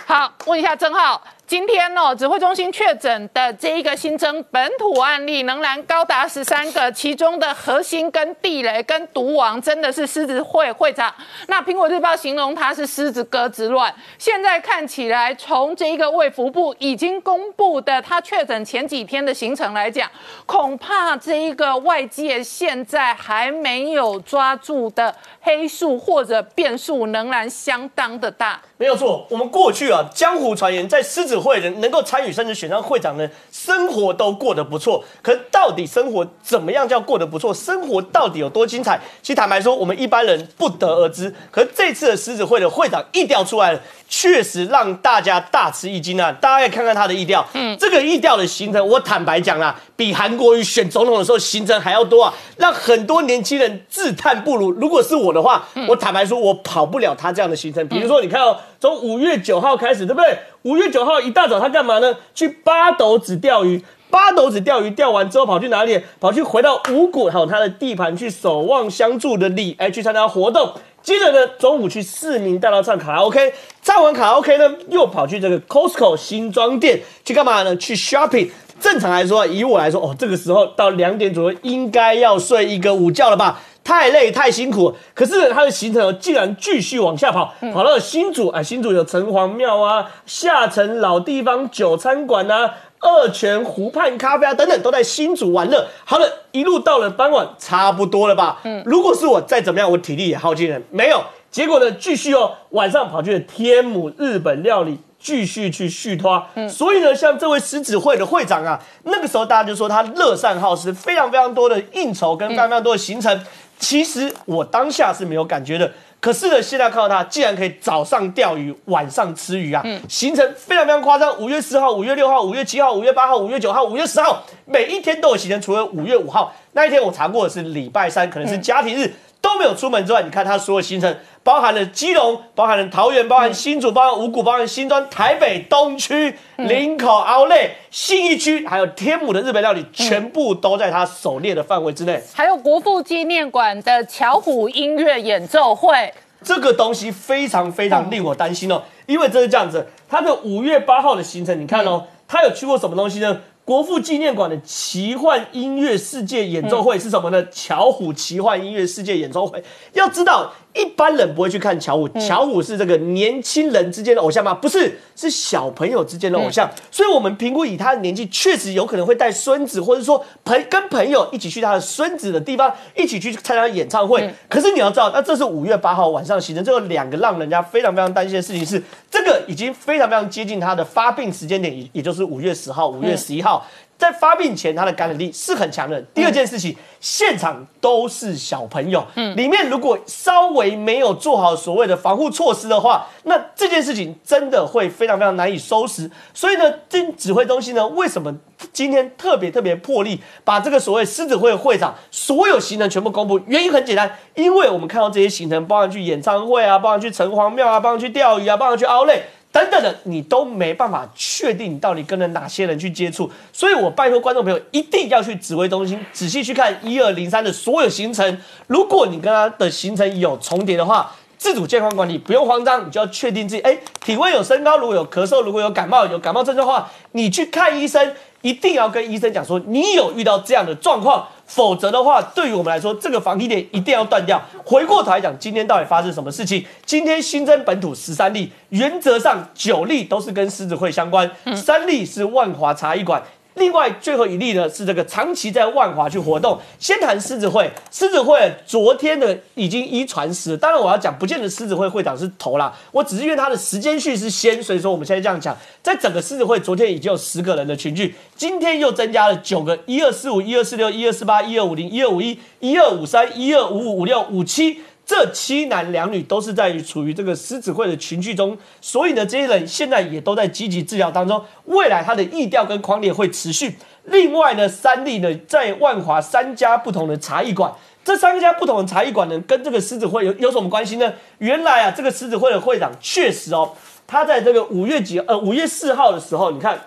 好，问一下正浩。今天哦，指挥中心确诊的这一个新增本土案例仍然高达十三个，其中的核心跟地雷跟毒王真的是狮子会会长。那苹果日报形容他是狮子哥之乱。现在看起来，从这一个卫福部已经公布的他确诊前几天的行程来讲，恐怕这一个外界现在还没有抓住的黑数或者变数仍然相当的大。没有错，我们过去啊，江湖传言在狮子会人能够参与甚至选上会长的生活都过得不错。可到底生活怎么样叫过得不错？生活到底有多精彩？其实坦白说，我们一般人不得而知。可这次的狮子会的会长意调出来了，确实让大家大吃一惊啊！大家可以看看他的意调，嗯，这个意调的行程，我坦白讲啦，比韩国瑜选总统的时候行程还要多啊，让很多年轻人自叹不如。如果是我的话，我坦白说，我跑不了他这样的行程。比如说，你看到。从五月九号开始，对不对？五月九号一大早，他干嘛呢？去八斗子钓鱼。八斗子钓鱼钓完之后，跑去哪里？跑去回到五股，还有他的地盘，去守望相助的里，哎，去参加活动。接着呢，中午去市民大道唱卡拉 OK，唱完卡拉 OK 呢，又跑去这个 Costco 新装店去干嘛呢？去 shopping。正常来说，以我来说，哦，这个时候到两点左右应该要睡一个午觉了吧？太累太辛苦，可是呢，它的行程哦竟然继续往下跑，跑到了新竹，哎，新竹有城隍庙啊，下城老地方酒餐馆啊，二泉湖畔咖啡啊等等，都在新竹玩乐。好了，一路到了傍晚，差不多了吧？嗯，如果是我再怎么样，我体力也耗尽了，没有。结果呢，继续哦，晚上跑去了天母日本料理。继续去续托，所以呢，像这位狮子会的会长啊，那个时候大家就说他乐善好施，非常非常多的应酬跟非常非常多的行程。其实我当下是没有感觉的，可是呢，现在看到他竟然可以早上钓鱼，晚上吃鱼啊，行程非常非常夸张。五月四号、五月六号、五月七号、五月八号、五月九号、五月十号，每一天都有行程，除了五月五号那一天我查过的是礼拜三，可能是家庭日。都没有出门之外，你看他所有行程，包含了基隆，包含了桃园，包含新竹，包含五股，包含新庄、台北东区、林口、奥莱、信义区，还有天母的日本料理，全部都在他狩猎的范围之内。还有国父纪念馆的巧虎音乐演奏会，这个东西非常非常令我担心哦，因为这是这样子，他的五月八号的行程，你看哦，他有去过什么东西呢？国父纪念馆的奇幻音乐世界演奏会是什么呢？巧虎奇幻音乐世界演奏会，要知道。一般人不会去看巧虎，巧虎是这个年轻人之间的偶像吗？不是，是小朋友之间的偶像。所以，我们评估以他的年纪，确实有可能会带孙子，或者说朋跟朋友一起去他的孙子的地方，一起去参加演唱会。可是你要知道，那这是五月八号晚上行程，这有两个让人家非常非常担心的事情是，这个已经非常非常接近他的发病时间点，也也就是五月十号、五月十一号。在发病前，他的感染力是很强的。第二件事情，现场都是小朋友，嗯，里面如果稍微没有做好所谓的防护措施的话，那这件事情真的会非常非常难以收拾。所以呢，这指挥中心呢，为什么今天特别特别破例把这个所谓狮子会会长所有行程全部公布？原因很简单，因为我们看到这些行程，包含去演唱会啊，包含去城隍庙啊，包含去钓鱼啊，包含去奥莱。等等的，你都没办法确定你到底跟了哪些人去接触，所以我拜托观众朋友一定要去指挥中心仔细去看一二零三的所有行程。如果你跟他的行程有重叠的话，自主健康管理不用慌张，你就要确定自己哎体温有升高，如果有咳嗽，如果有感冒有感冒症状的话，你去看医生，一定要跟医生讲说你有遇到这样的状况。否则的话，对于我们来说，这个防疫链一定要断掉。回过头来讲，今天到底发生什么事情？今天新增本土十三例，原则上九例都是跟狮子会相关，三例是万华茶艺馆。另外最后一例呢是这个长期在万华去活动。先谈狮子会，狮子会昨天的已经一传十，当然我要讲，不见得狮子会会长是头啦，我只是因为他的时间序是先，所以说我们现在这样讲，在整个狮子会昨天已经有十个人的群聚，今天又增加了九个，一二四五、一二四六、一二四八、一二五零、一二五一、一二五三、一二五五、五六五七。这七男两女都是在处于这个狮子会的群聚中，所以呢，这些人现在也都在积极治疗当中。未来他的意调跟狂烈会持续。另外呢，三例呢在万华三家不同的茶艺馆，这三家不同的茶艺馆呢跟这个狮子会有有什么关系呢？原来啊，这个狮子会的会长确实哦，他在这个五月几呃五月四号的时候，你看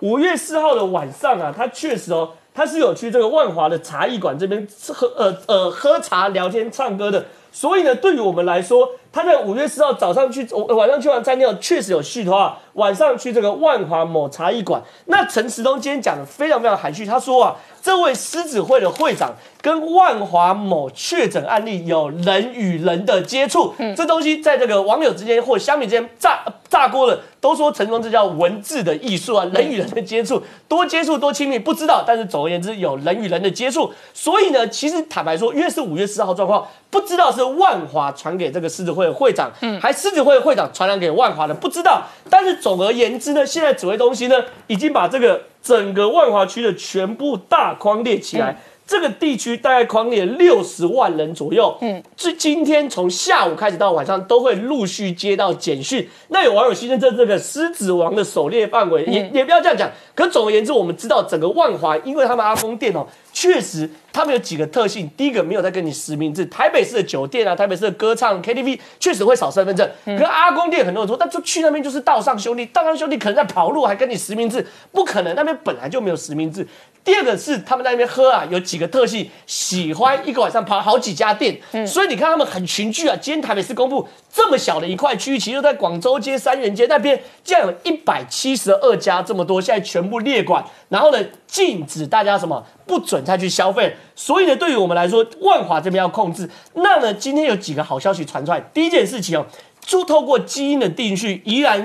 五月四号的晚上啊，他确实哦，他是有去这个万华的茶艺馆这边喝呃呃喝茶聊天唱歌的。所以呢，对于我们来说，他在五月四号早上去，晚上去完餐厅确实有续托啊。晚上去这个万华某茶艺馆，那陈时东今天讲的非常非常含蓄，他说啊，这位狮子会的会长跟万华某确诊案例有人与人的接触，这东西在这个网友之间或乡民之间炸炸锅了，都说陈东这叫文字的艺术啊，人与人的接触多接触多亲密不知道，但是总而言之有人与人的接触，所以呢，其实坦白说，因为是五月四号状况，不知道是万华传给这个狮子会的会长，嗯，还狮子会会长传染给万华的，不知道，但是。总而言之呢，现在指挥中心呢已经把这个整个万华区的全部大框列起来，这个地区大概框列六十万人左右。嗯，这今天从下午开始到晚上都会陆续接到简讯。那有网友新增这个狮子王的狩猎范围，也也不要这样讲。可总而言之，我们知道整个万华，因为他们阿峰店哦，确实。他们有几个特性，第一个没有在跟你实名制，台北市的酒店啊，台北市的歌唱 KTV 确实会扫身份证。可阿公店很多人说，但就去那边就是道上兄弟，道上兄弟可能在跑路，还跟你实名制，不可能，那边本来就没有实名制。第二个是他们在那边喝啊，有几个特性，喜欢一个晚上跑好几家店，所以你看他们很群聚啊。今天台北市公布这么小的一块区域，其实在广州街、三元街那边，竟然有一百七十二家这么多，现在全全部列管，然后呢禁止大家什么不准再去消费。所以呢，对于我们来说，万华这边要控制。那呢，今天有几个好消息传出来。第一件事情哦，就透过基因的定序，宜兰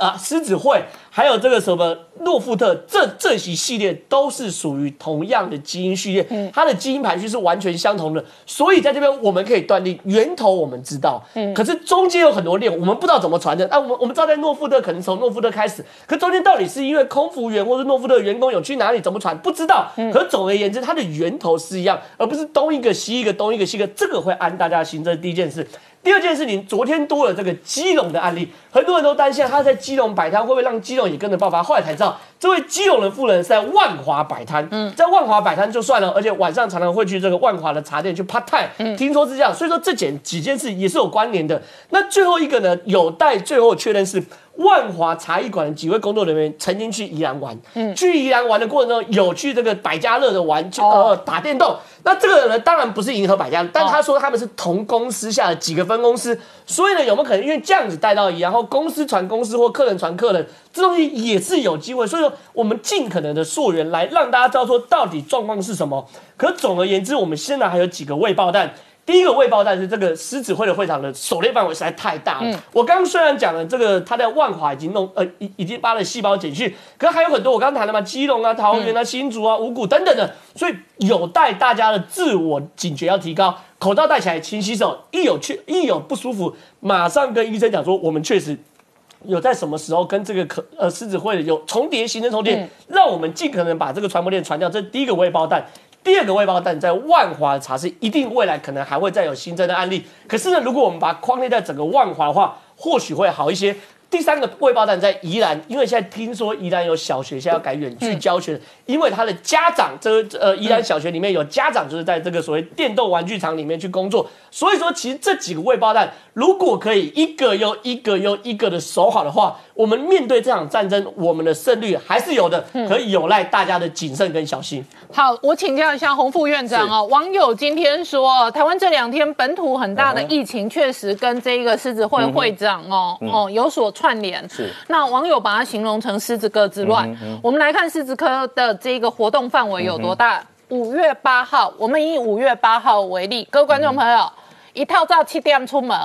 啊狮子会。还有这个什么诺富特，这这一系列都是属于同样的基因序列，它的基因排序是完全相同的，所以在这边我们可以断定源头我们知道，嗯，可是中间有很多链，我们不知道怎么传的。啊，我们我们知道在诺富特可能从诺富特开始，可中间到底是因为空服员或者诺富特员工有去哪里怎么传，不知道。可总而言之，它的源头是一样，而不是东一个西一个，东一个西一个，这个会安大家心。这是第一件事。第二件事情，昨天多了这个基隆的案例，很多人都担心他在基隆摆摊会不会让基隆也跟着爆发。后来才知道，这位基隆的富人是在万华摆摊。嗯，在万华摆摊就算了，而且晚上常常会去这个万华的茶店去 part time。嗯，听说是这样，所以说这件几件事也是有关联的。那最后一个呢，有待最后确认是。万华茶艺馆的几位工作人员曾经去宜兰玩，嗯，去宜兰玩的过程中有去这个百家乐的玩，呃，打电动。那这个呢，当然不是银河百家乐，但他说他们是同公司下的几个分公司，所以呢，有没有可能因为这样子带到一，然后公司传公司或客人传客人，这东西也是有机会。所以说，我们尽可能的溯源来让大家知道说到底状况是什么。可总而言之，我们现在还有几个未爆弹。第一个未爆弹是这个狮子会的会场的狩猎范围实在太大了。我刚刚虽然讲了这个他在万华已经弄呃已已经把了细胞减去，可是还有很多我刚刚谈了嘛，基隆啊、桃园啊、新竹啊、五股等等的，所以有待大家的自我警觉要提高，口罩戴起来，勤洗手，一有去一有不舒服，马上跟医生讲说，我们确实有在什么时候跟这个可呃狮子会有重叠形成重叠，让我们尽可能把这个传播链传掉。这第一个未爆弹。第二个未爆弹在万华茶室，一定未来可能还会再有新增的案例。可是呢，如果我们把它框列在整个万华的话，或许会好一些。第三个未爆弹在宜兰，因为现在听说宜兰有小学现在要改远距教学，因为他的家长，这呃宜兰小学里面有家长就是在这个所谓电动玩具厂里面去工作，所以说其实这几个未爆弹如果可以一个又一个又一个的守好的话，我们面对这场战争，我们的胜率还是有的，可以有。赖大家的谨慎跟小心。好，我请教一下洪副院长哦，网友今天说台湾这两天本土很大的疫情，确实跟这个狮子会会长哦哦有所。串联是，那网友把它形容成狮子哥之乱。我们来看狮子科的这个活动范围有多大？五月八号，我们以五月八号为例，各位观众朋友，一套照七点出门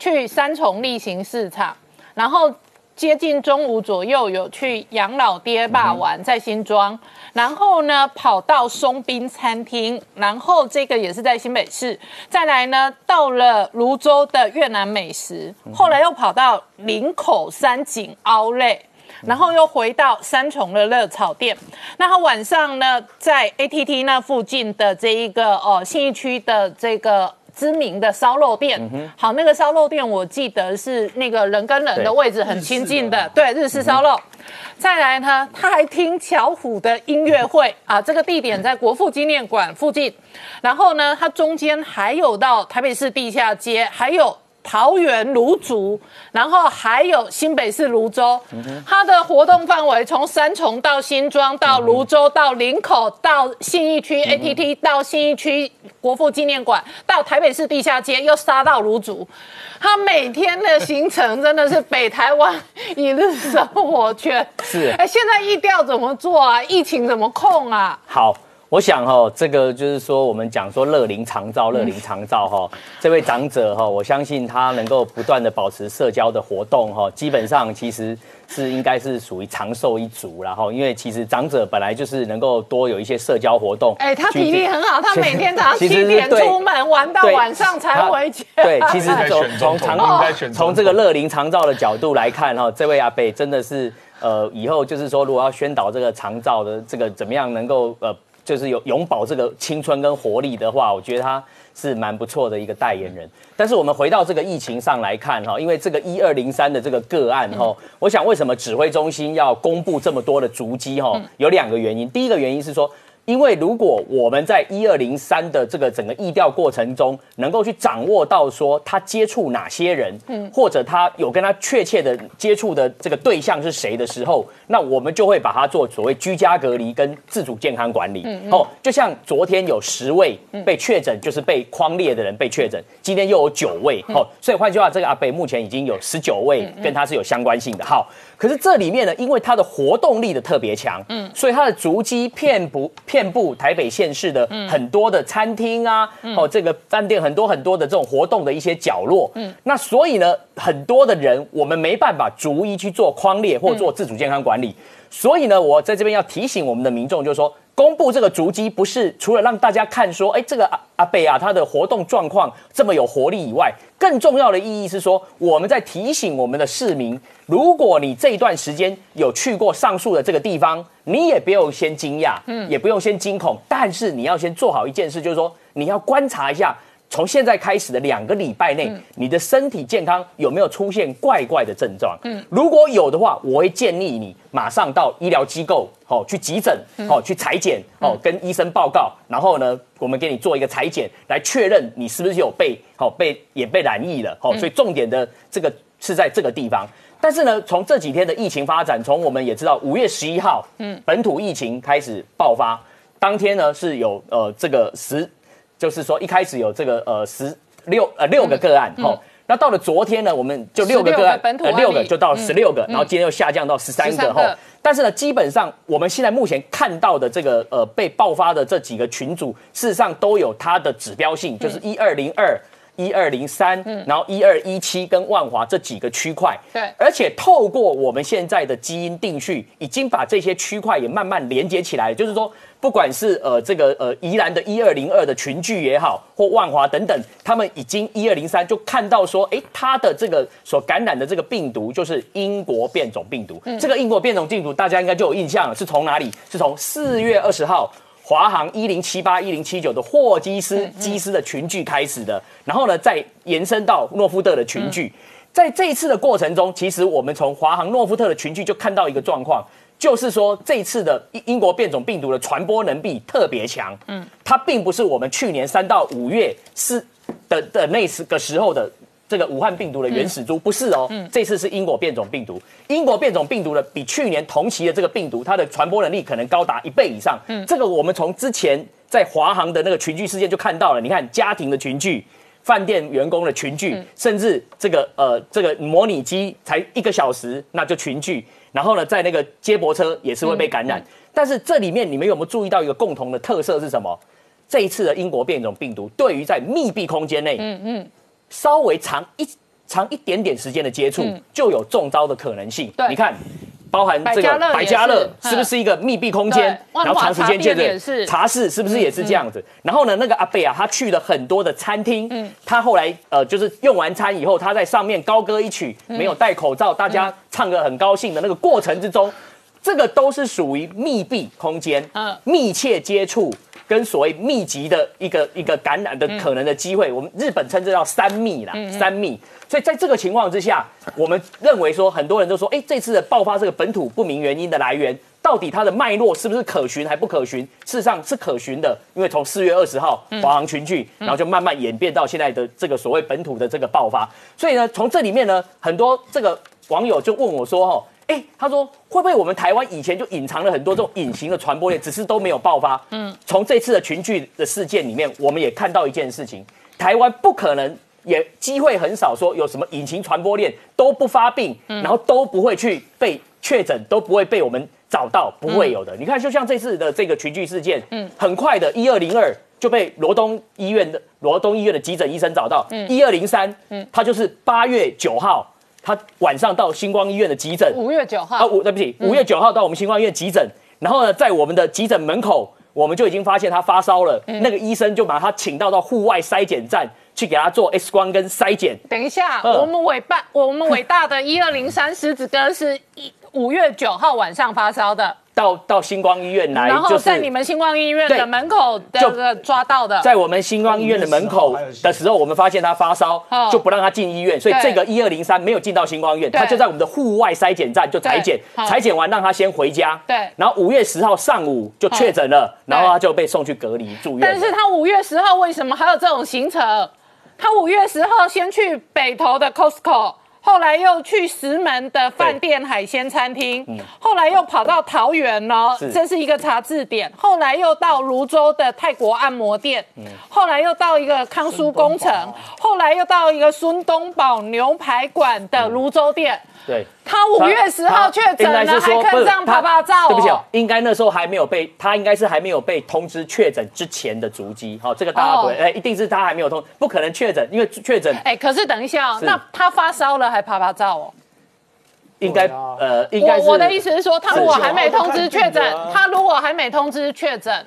去三重例行市场，然后。接近中午左右，有去养老爹爸玩，在新庄，然后呢跑到松滨餐厅，然后这个也是在新北市，再来呢到了泸州的越南美食，后来又跑到林口山景凹类，然后又回到三重的热炒店，那他晚上呢在 ATT 那附近的这一个哦信义区的这个。知名的烧肉店，好，那个烧肉店我记得是那个人跟人的位置很亲近的，对，日式烧肉。再来呢，他还听巧虎的音乐会 啊，这个地点在国父纪念馆附近。然后呢，它中间还有到台北市地下街，还有。桃园芦竹，然后还有新北市泸州，它的活动范围从三重到新庄，到泸州，到林口，到信义区 ATT，到信义区国父纪念馆，到台北市地下街，又杀到芦竹。它每天的行程真的是北台湾一日生活圈。是，哎，现在疫调怎么做啊？疫情怎么控啊？好。我想哈，这个就是说，我们讲说乐龄长照，乐龄长照哈，这位长者哈，我相信他能够不断的保持社交的活动哈，基本上其实是应该是属于长寿一族然后，因为其实长者本来就是能够多有一些社交活动。哎，他体力很好，他每天早上七点出门玩到晚上才回家。对，其实从从长从这个乐龄长照的角度来看哈，这位阿贝真的是呃，以后就是说，如果要宣导这个长照的这个怎么样能够呃。就是有永葆这个青春跟活力的话，我觉得他是蛮不错的一个代言人。但是我们回到这个疫情上来看哈，因为这个一二零三的这个个案哈，我想为什么指挥中心要公布这么多的足迹哈？有两个原因。第一个原因是说。因为如果我们在一二零三的这个整个疫调过程中，能够去掌握到说他接触哪些人，嗯，或者他有跟他确切的接触的这个对象是谁的时候，那我们就会把它做所谓居家隔离跟自主健康管理。嗯哦，就像昨天有十位被确诊，就是被框列的人被确诊，今天又有九位。哦，所以换句话，这个阿北目前已经有十九位跟他是有相关性的。好。可是这里面呢，因为它的活动力的特别强，嗯，所以它的足迹遍布遍布台北县市的很多的餐厅啊，哦，这个饭店很多很多的这种活动的一些角落，嗯，那所以呢，很多的人我们没办法逐一去做框列或做自主健康管理，所以呢，我在这边要提醒我们的民众，就是说。公布这个足迹不是除了让大家看说，哎，这个阿阿贝啊，他的活动状况这么有活力以外，更重要的意义是说，我们在提醒我们的市民，如果你这一段时间有去过上述的这个地方，你也不用先惊讶，嗯，也不用先惊恐，但是你要先做好一件事，就是说你要观察一下。从现在开始的两个礼拜内，你的身体健康有没有出现怪怪的症状？嗯，如果有的话，我会建议你马上到医疗机构，哦，去急诊，哦，去裁剪，哦，跟医生报告，然后呢，我们给你做一个裁剪，来确认你是不是有被，哦，被也被染疫了，哦，所以重点的这个是在这个地方。但是呢，从这几天的疫情发展，从我们也知道五月十一号，嗯，本土疫情开始爆发，当天呢是有呃这个十。就是说，一开始有这个呃十六呃六个个案，吼，那到了昨天呢，我们就六个个案，呃六个就到十六个，然后今天又下降到十三个，吼。但是呢，基本上我们现在目前看到的这个呃被爆发的这几个群组，事实上都有它的指标性，就是一二零二。一二零三，然后一二一七跟万华这几个区块，对，而且透过我们现在的基因定序，已经把这些区块也慢慢连接起来。就是说，不管是呃这个呃宜兰的一二零二的群聚也好，或万华等等，他们已经一二零三就看到说，哎，它的这个所感染的这个病毒就是英国变种病毒。这个英国变种病毒大家应该就有印象了，是从哪里？是从四月二十号。华航一零七八、一零七九的货机师机师的群聚开始的，然后呢，再延伸到诺夫特的群聚。在这一次的过程中，其实我们从华航诺夫特的群聚就看到一个状况，就是说这次的英英国变种病毒的传播能力特别强。嗯，它并不是我们去年三到五月是的的那时个时候的。这个武汉病毒的原始株不是哦，这次是英国变种病毒。英国变种病毒呢比去年同期的这个病毒，它的传播能力可能高达一倍以上。嗯，这个我们从之前在华航的那个群聚事件就看到了。你看家庭的群聚、饭店员工的群聚，甚至这个呃这个模拟机才一个小时那就群聚，然后呢在那个接驳车也是会被感染。但是这里面你们有没有注意到一个共同的特色是什么？这一次的英国变种病毒对于在密闭空间内，嗯嗯。稍微长一长一点点时间的接触，就有中招的可能性。你看，包含这个百家乐是不是一个密闭空间？然后长时间接触，茶室是不是也是这样子？然后呢，那个阿贝啊，他去了很多的餐厅，他后来呃，就是用完餐以后，他在上面高歌一曲，没有戴口罩，大家唱歌很高兴的那个过程之中，这个都是属于密闭空间，嗯，密切接触。跟所谓密集的一个一个感染的可能的机会，我们日本称之叫三密啦，三密。所以在这个情况之下，我们认为说，很多人都说，哎，这次的爆发这个本土不明原因的来源，到底它的脉络是不是可循还不可循？事实上是可循的，因为从四月二十号华航群聚，然后就慢慢演变到现在的这个所谓本土的这个爆发。所以呢，从这里面呢，很多这个网友就问我说，哈。哎，他说会不会我们台湾以前就隐藏了很多这种隐形的传播链，只是都没有爆发？嗯，从这次的群聚的事件里面，我们也看到一件事情：台湾不可能，也机会很少说有什么隐形传播链都不发病，然后都不会去被确诊，都不会被我们找到，不会有的。你看，就像这次的这个群聚事件，嗯，很快的，一二零二就被罗东医院的罗东医院的急诊医生找到，一二零三，嗯，他就是八月九号。他晚上到星光医院的急诊，五月九号。啊，五对不起，五月九号到我们星光医院急诊，然后呢，在我们的急诊门口，我们就已经发现他发烧了，那个医生就把他请到到户外筛检站去给他做 X 光跟筛检。等一下，我们伟大我们伟大的一二零三狮子哥是一五月九号晚上发烧的。到到星光医院来，然后在你们星光医院的门口这个抓到的，在我们星光医院的门口的时候，我们发现他发烧，就不让他进医院，所以这个一二零三没有进到星光医院，他就在我们的户外筛检站就裁剪，裁剪完让他先回家，对，然后五月十号上午就确诊了，然后他就被送去隔离住院。但是他五月十号为什么还有这种行程？他五月十号先去北投的 Costco。后来又去石门的饭店海鲜餐厅，后来又跑到桃园了，这是一个查字典。后来又到泸州的泰国按摩店，后来又到一个康舒工程，后来又到一个孙东宝牛排馆的泸州店。对，他五月十号确诊了，还可以这样他拍拍照、哦。对不起哦，应该那时候还没有被他应该是还没有被通知确诊之前的足迹。好，这个大家不会，哦哎，一定是他还没有通，不可能确诊，因为确诊哎、可是等一下、哦，那他发烧了还拍拍照哦？应该呃应该我我的意思是说，他如果还没通知确诊他如果还没通知确诊，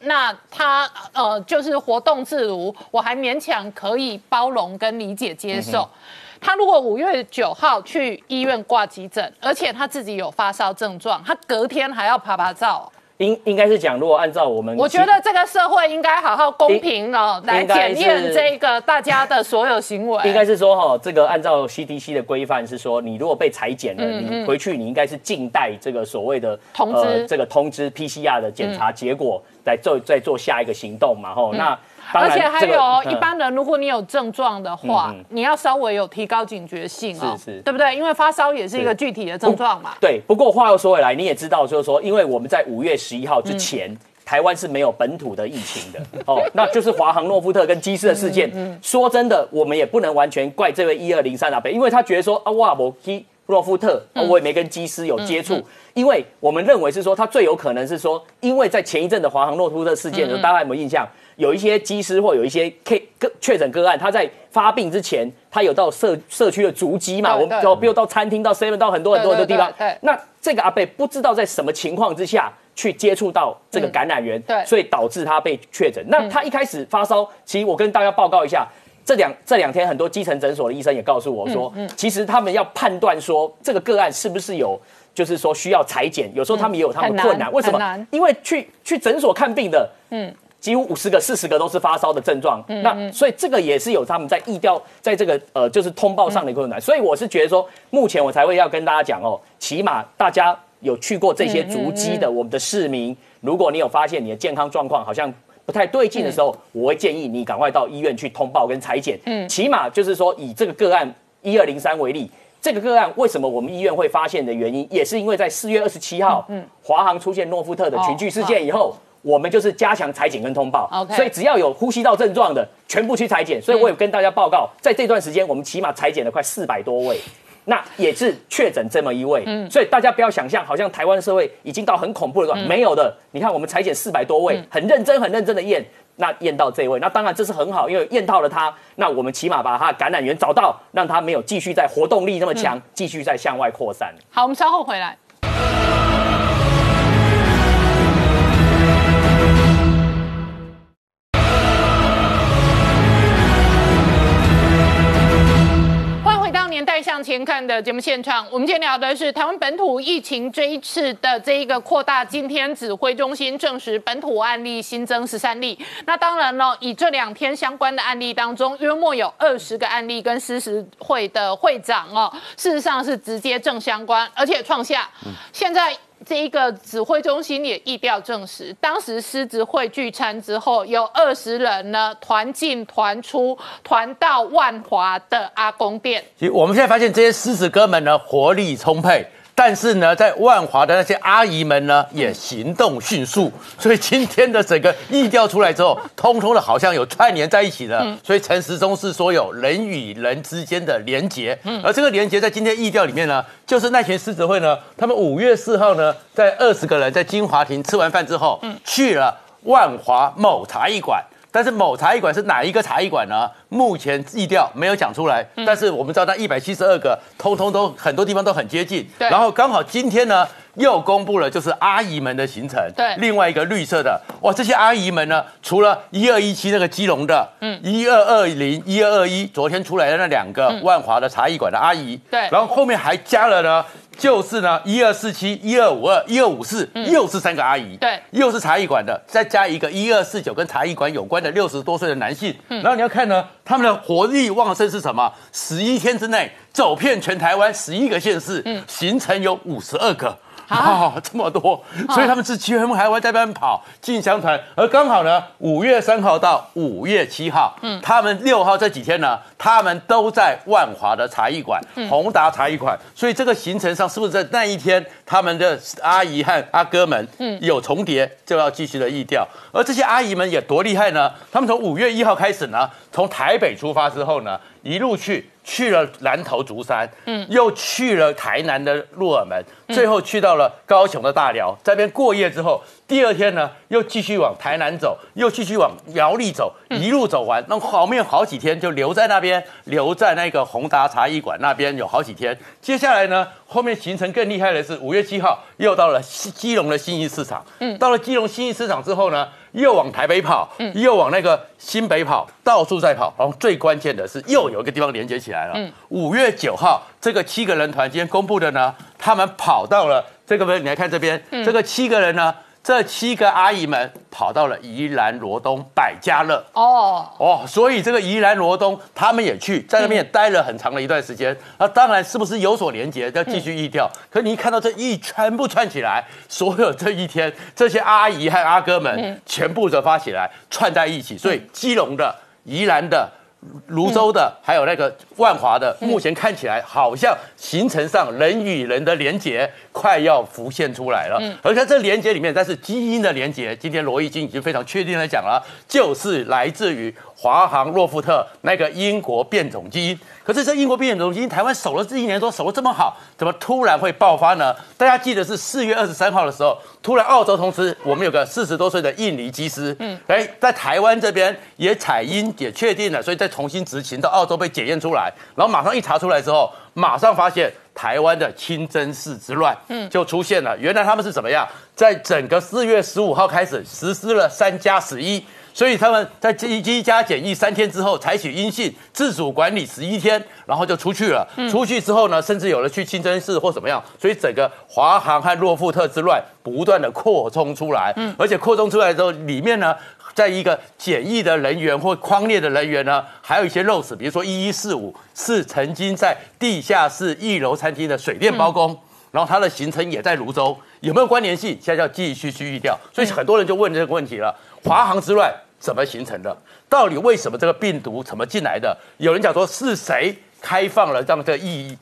那他呃就是活动自如，我还勉强可以包容跟理解接受。他如果五月九号去医院挂急诊，而且他自己有发烧症状，他隔天还要拍拍照，应应该是讲，如果按照我们我觉得这个社会应该好好公平哦，来检验这个大家的所有行为。应该是说哈，这个按照 CDC 的规范是说，你如果被裁剪了，你回去你应该是静待这个所谓的嗯通知呃这个通知 PCR 的检查结果，来做再做下一个行动嘛吼。那而且还有一般人，如果你有症状的话，你要稍微有提高警觉性啊，是是对不对？因为发烧也是一个具体的症状嘛。对，不过话又说回来，你也知道，就是说，因为我们在五月十一号之前。嗯台湾是没有本土的疫情的 哦，那就是华航诺夫特跟机师的事件。嗯说真的，我们也不能完全怪这位一二零三阿北，因为他觉得说啊，哇，我机诺夫特，我也没跟机师有接触，因为我们认为是说他最有可能是说，因为在前一阵的华航诺夫特事件大家有没有印象？有一些机师或有一些 K 个确诊个案，他在发病之前，他有到社社区的足迹嘛？我们就比如到餐厅、到 seven、到很多很多的地方对。那这个阿贝不知道在什么情况之下去接触到这个感染源，对所以导致他被确诊。那他一开始发烧，其实我跟大家报告一下。这两这两天，很多基层诊所的医生也告诉我说，嗯其实他们要判断说这个个案是不是有，就是说需要裁剪，有时候他们也有他们的困难。为什么？因为去去诊所看病的，嗯，几乎五十个、四十个都是发烧的症状。那所以这个也是有他们在疫调，在这个呃就是通报上的困难。所以我是觉得说，目前我才会要跟大家讲哦，起码大家有去过这些足迹的我们的市民，如果你有发现你的健康状况好像。不太对劲的时候，我会建议你赶快到医院去通报跟裁剪。嗯，起码就是说以这个个案一二零三为例，这个个案为什么我们医院会发现的原因，也是因为在四月二十七号，嗯，华航出现诺夫特的群聚事件以后。我们就是加强裁剪跟通报 OK 所以只要有呼吸道症状的，全部去裁剪。所以我有跟大家报告，在这段时间，我们起码裁剪了快四百多位，那也是确诊这么一位。嗯所以大家不要想象，好像台湾社会已经到很恐怖的地方，没有的。你看，我们裁剪四百多位，很认真、很认真的验，那验到这位，那当然这是很好，因为验到了他，那我们起码把他的感染源找到，让他没有继续在活动力那么强，继续在向外扩散。好，我们稍后回来。看》的节目现场。我们今天聊的是台湾本土疫情这一次的这一个扩大。今天指挥中心证实本土案例新增十三例。那当然了，以这两天相关的案例当中，约莫有二十个案例跟狮子会的会长哦，事实上是直接正相关，而且创下现在。这一个指挥中心也意调证实，当时狮子会聚餐之后，有二十人呢团进团出，团到万华的阿公店。其实我们现在发现这些狮子哥们呢活力充沛，但是呢，在万华的那些阿姨们呢也行动迅速，所以今天的整个意调出来之后，通通的好像有串联在一起的。所以陈时中是说有人与人之间的连结，而这个连结在今天意调里面呢，就是那群狮子会呢，他们五月四号呢，在二十个人在金华亭吃完饭之后，去了万华某茶艺馆。但是某茶艺馆是哪一个茶艺馆呢？目前意调没有讲出来，但是我们知道那一百七十二个，通通都很多地方都很接近。对然后刚好今天呢，又公布了就是阿姨们的行程。对另外一个绿色的，哇，这些阿姨们呢，除了一二一七那个基隆的，嗯，一二二零、一二二一，昨天出来的那两个万华的茶艺馆的阿姨，对然后后面还加了呢。就是呢，一二四七、一二五二、一二五四，又是三个阿姨，对又是茶艺馆的，再加一个一二四九跟茶艺馆有关的六十多岁的男性。然后你要看呢，他们的活力旺盛是什么？十一天之内走遍全台湾十一个县市，行程有五十二个。啊，这么多，所以他们是全部还会在那边跑进香团，而刚好呢，五月三号到五月七号，嗯，他们六号这几天呢，他们都在万华的茶艺馆、宏达茶艺馆，所以这个行程上是不是在那一天，他们的阿姨和阿哥们，嗯，有重叠，就要继续的议调，而这些阿姨们也多厉害呢，他们从五月一号开始呢，从台北出发之后呢，一路去去了南投竹山，嗯，又去了台南的鹿耳门，最后去到了高雄的大寮，在那边过夜之后，第二天呢又继续往台南走，又继续往苗栗走，一路走完，那后面好几天就留在那边，留在那个宏达茶艺馆那边有好几天。接下来呢，后面行程更厉害的是五月七号又到了西基隆的新义市场，嗯，到了基隆新义市场之后呢。又往台北跑，又往那个新北跑，到处在跑。然后最关键的是，又有一个地方连接起来了。五月九号，这个七个人团今天公布的呢，他们跑到了这个？你来看这边，这个七个人呢。这七个阿姨们跑到了宜兰罗东百家乐哦哦，所以这个宜兰罗东他们也去，在那边也待了很长的一段时间。那当然是不是有所连结，要继续议调。可你一看到这一全部串起来，所有这一天这些阿姨和阿哥们全部都发起来串在一起，所以基隆的、宜兰的。泸州的，还有那个万华的，目前看起来好像形成上人与人的连结快要浮现出来了。嗯而且这连结里面，但是基因的连结，今天罗毅金已经非常确定的讲了，就是来自于。华航洛夫特那个英国变种基因，可是这英国变种基因，台湾守了这一年多，守的这么好，怎么突然会爆发呢？大家记得是四月二十三号的时候，突然澳洲同时，我们有个四十多岁的印尼机师，嗯，哎，在台湾这边也采阴也确定了，所以再重新执行到澳洲被检验出来，然后马上一查出来之后，马上发现台湾的清真寺之乱，嗯，就出现了。原来他们是怎么样，在整个四月十五号开始实施了三加十一。所以他们在机机加检疫三天之后采取阴性，自主管理十一天，然后就出去了。出去之后呢，甚至有人去清真寺或怎么样。所以整个华航和洛夫特之乱不断的扩充出来，嗯而且扩充出来之后，里面呢，在一个检疫的人员或框列的人员呢，还有一些肉食，比如说一一四五是曾经在地下室一楼餐厅的水电包工，然后他的行程也在泸州，有没有关联性？现在要继续去预调。所以很多人就问这个问题了：华航之乱。怎么形成的？到底为什么这个病毒怎么进来的？有人讲说是谁开放了让这个疫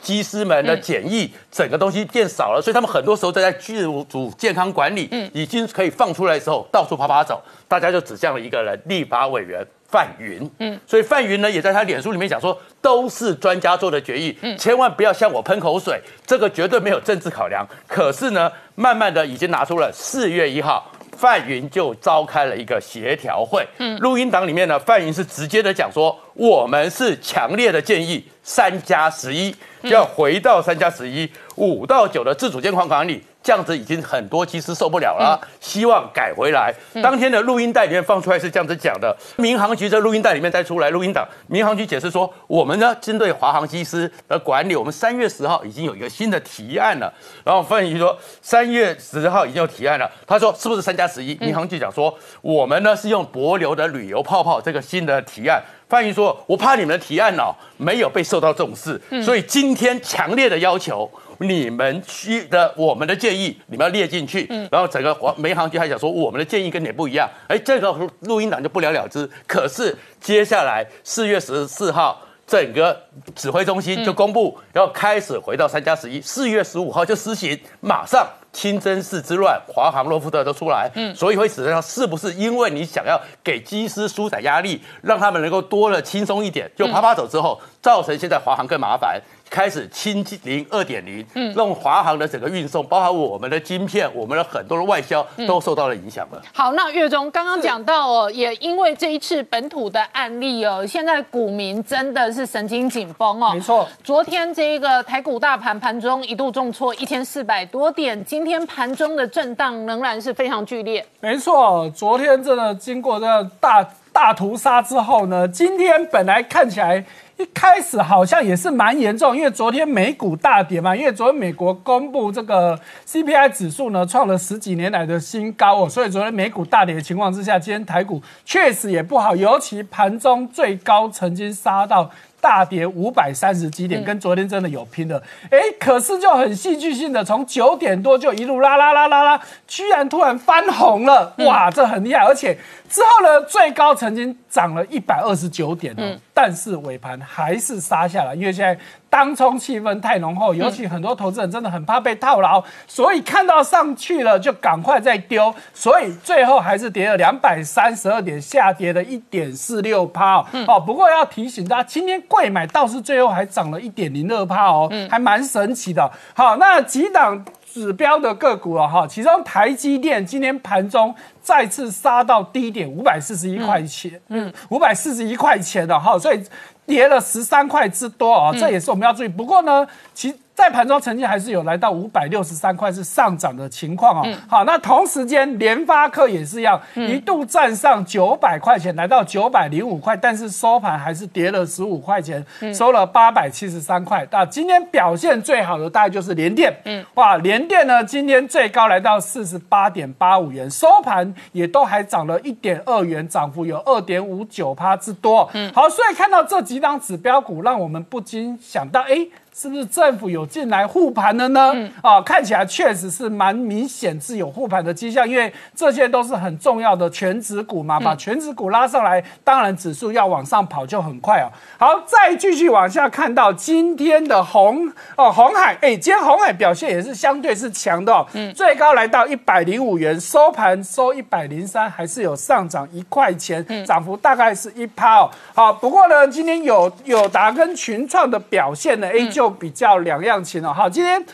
机师们的检疫，整个东西变少了，所以他们很多时候在在剧组健康管理已经可以放出来的时候，到处跑跑走，大家就指向了一个人，立法委员范云。嗯，所以范云呢也在他脸书里面讲说，都是专家做的决议，千万不要向我喷口水，这个绝对没有政治考量。可是呢，慢慢的已经拿出了四月一号。范云就召开了一个协调会，嗯，录音档里面呢，范云是直接的讲说，我们是强烈的建议三加十一，要回到三加十一，五到九的自主监控管理。这样子已经很多机师受不了了，希望改回来。当天的录音带里面放出来是这样子讲的，民航局在录音带里面再出来录音档，民航局解释说，我们呢针对华航机师的管理，我们三月十号已经有一个新的提案了。然后范宇说，三月十号已经有提案了。他说是不是三加十一？民航局讲说，我们呢是用博流的旅游泡泡这个新的提案。范云说，我怕你们的提案哦没有被受到重视，所以今天强烈的要求。你们需的我们的建议，你们要列进去。嗯，然后整个华民航局还想说，我们的建议跟你不一样。哎，这个录音档就不了了之。可是接下来四月十四号，整个指挥中心就公布然后开始回到三加十一。四月十五号就施行，马上清真寺之乱，华航、洛夫特都出来。嗯，所以会使得上是不是因为你想要给机师舒展压力，让他们能够多了轻松一点，就啪啪走之后，造成现在华航更麻烦。开始清零二点零，嗯，让华航的整个运送，包含我们的晶片，我们的很多的外销都受到了影响了。好，那月中刚刚讲到哦，也因为这一次本土的案例哦，现在股民真的是神经紧绷哦。没错，昨天这个台股大盘盘中一度重挫一千四百多点，今天盘中的震荡仍然是非常剧烈。没错，昨天真的经过这大大屠杀之后呢，今天本来看起来。一开始好像也是蛮严重，因为昨天美股大跌嘛，因为昨天美国公布这个 CPI 指数呢，创了十几年来的新高哦，所以昨天美股大跌的情况之下，今天台股确实也不好，尤其盘中最高曾经杀到。大跌五百三十几点，跟昨天真的有拼的，哎，可是就很戏剧性的，从九点多就一路拉拉拉拉拉，居然突然翻红了，哇，这很厉害，而且之后呢，最高曾经涨了一百二十九点哦。但是尾盘还是杀下来，因为现在当冲气氛太浓厚，尤其很多投资人真的很怕被套牢，所以看到上去了就赶快再丢，所以最后还是跌了两百三十二点，下跌了一点四六趴哦。哦，不过要提醒大家，今天贵买倒是最后还涨了一点零二趴哦，还蛮神奇的。好，那几档。指标的个股了哈，其中台积电今天盘中再次杀到低点五百四十一块钱，嗯，五百四十一块钱的哈，所以跌了十三块之多啊，这也是我们要注意。不过呢，其在盘中曾经还是有来到五百六十三块是上涨的情况啊。好，那同时间联发科也是一样，一度站上九百块钱，来到九百零五块，但是收盘还是跌了十五块钱，收了八百七十三块。那今天表现最好的大概就是联电，嗯，哇，联电呢今天最高来到四十八点八五元，收盘也都还涨了一点二元，涨幅有二点五九趴之多。嗯，好，所以看到这几档指标股，让我们不禁想到，哎。是不是政府有进来护盘的呢？啊，看起来确实是蛮明显是有护盘的迹象，因为这些都是很重要的全指股嘛，把全指股拉上来，当然指数要往上跑就很快哦。好，再继续往下看到今天的红哦，红海，哎，今天红海表现也是相对是强的哦，最高来到一百零五元，收盘收一百零三，还是有上涨一块钱，涨幅大概是一趴哦。好，不过呢，今天有友达跟群创的表现呢，哎就。比较两样情哦，好，今天。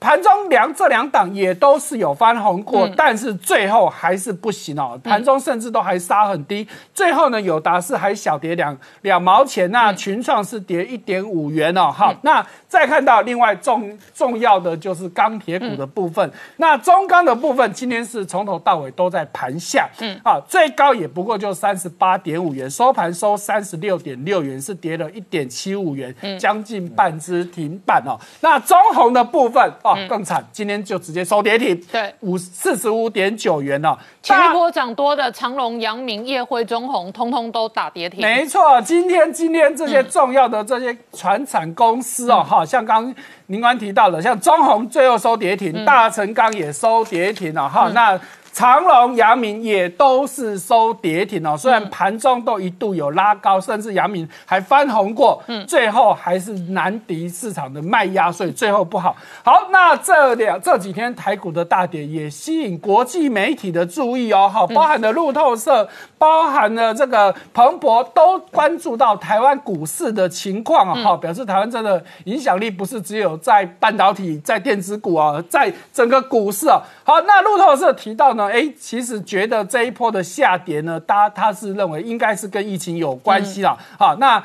盘中两这两档也都是有翻红过，但是最后还是不行哦。盘中甚至都还杀很低，最后呢有达是还小跌两两毛钱，那群创是跌一点五元哦。好，那再看到另外重重要的就是钢铁股的部分，那中钢的部分今天是从头到尾都在盘下，嗯，啊，最高也不过就三十八点五元，收盘收三十六点六元，是跌了一点七五元，将近半只停板哦。那中红的部分。更惨，今天就直接收跌停，对，五四十五点九元了。前一波涨多的长隆、阳明、叶辉、中红，通通都打跌停。没错，今天今天这些重要的这些船产公司哦，哈，像刚您刚提到的，像中红最后收跌停，大成钢也收跌停了，哈，那。长隆、阳明也都是收跌停哦，虽然盘中都一度有拉高，甚至阳明还翻红过，嗯，最后还是难敌市场的卖压，所以最后不好。好，那这两这几天台股的大跌也吸引国际媒体的注意哦，好，包含了路透社，包含了这个彭博都关注到台湾股市的情况啊，好，表示台湾真的影响力不是只有在半导体、在电子股啊，在整个股市啊。好，那路透社提到呢。哎，其实觉得这一波的下跌呢，他他是认为应该是跟疫情有关系了。好，那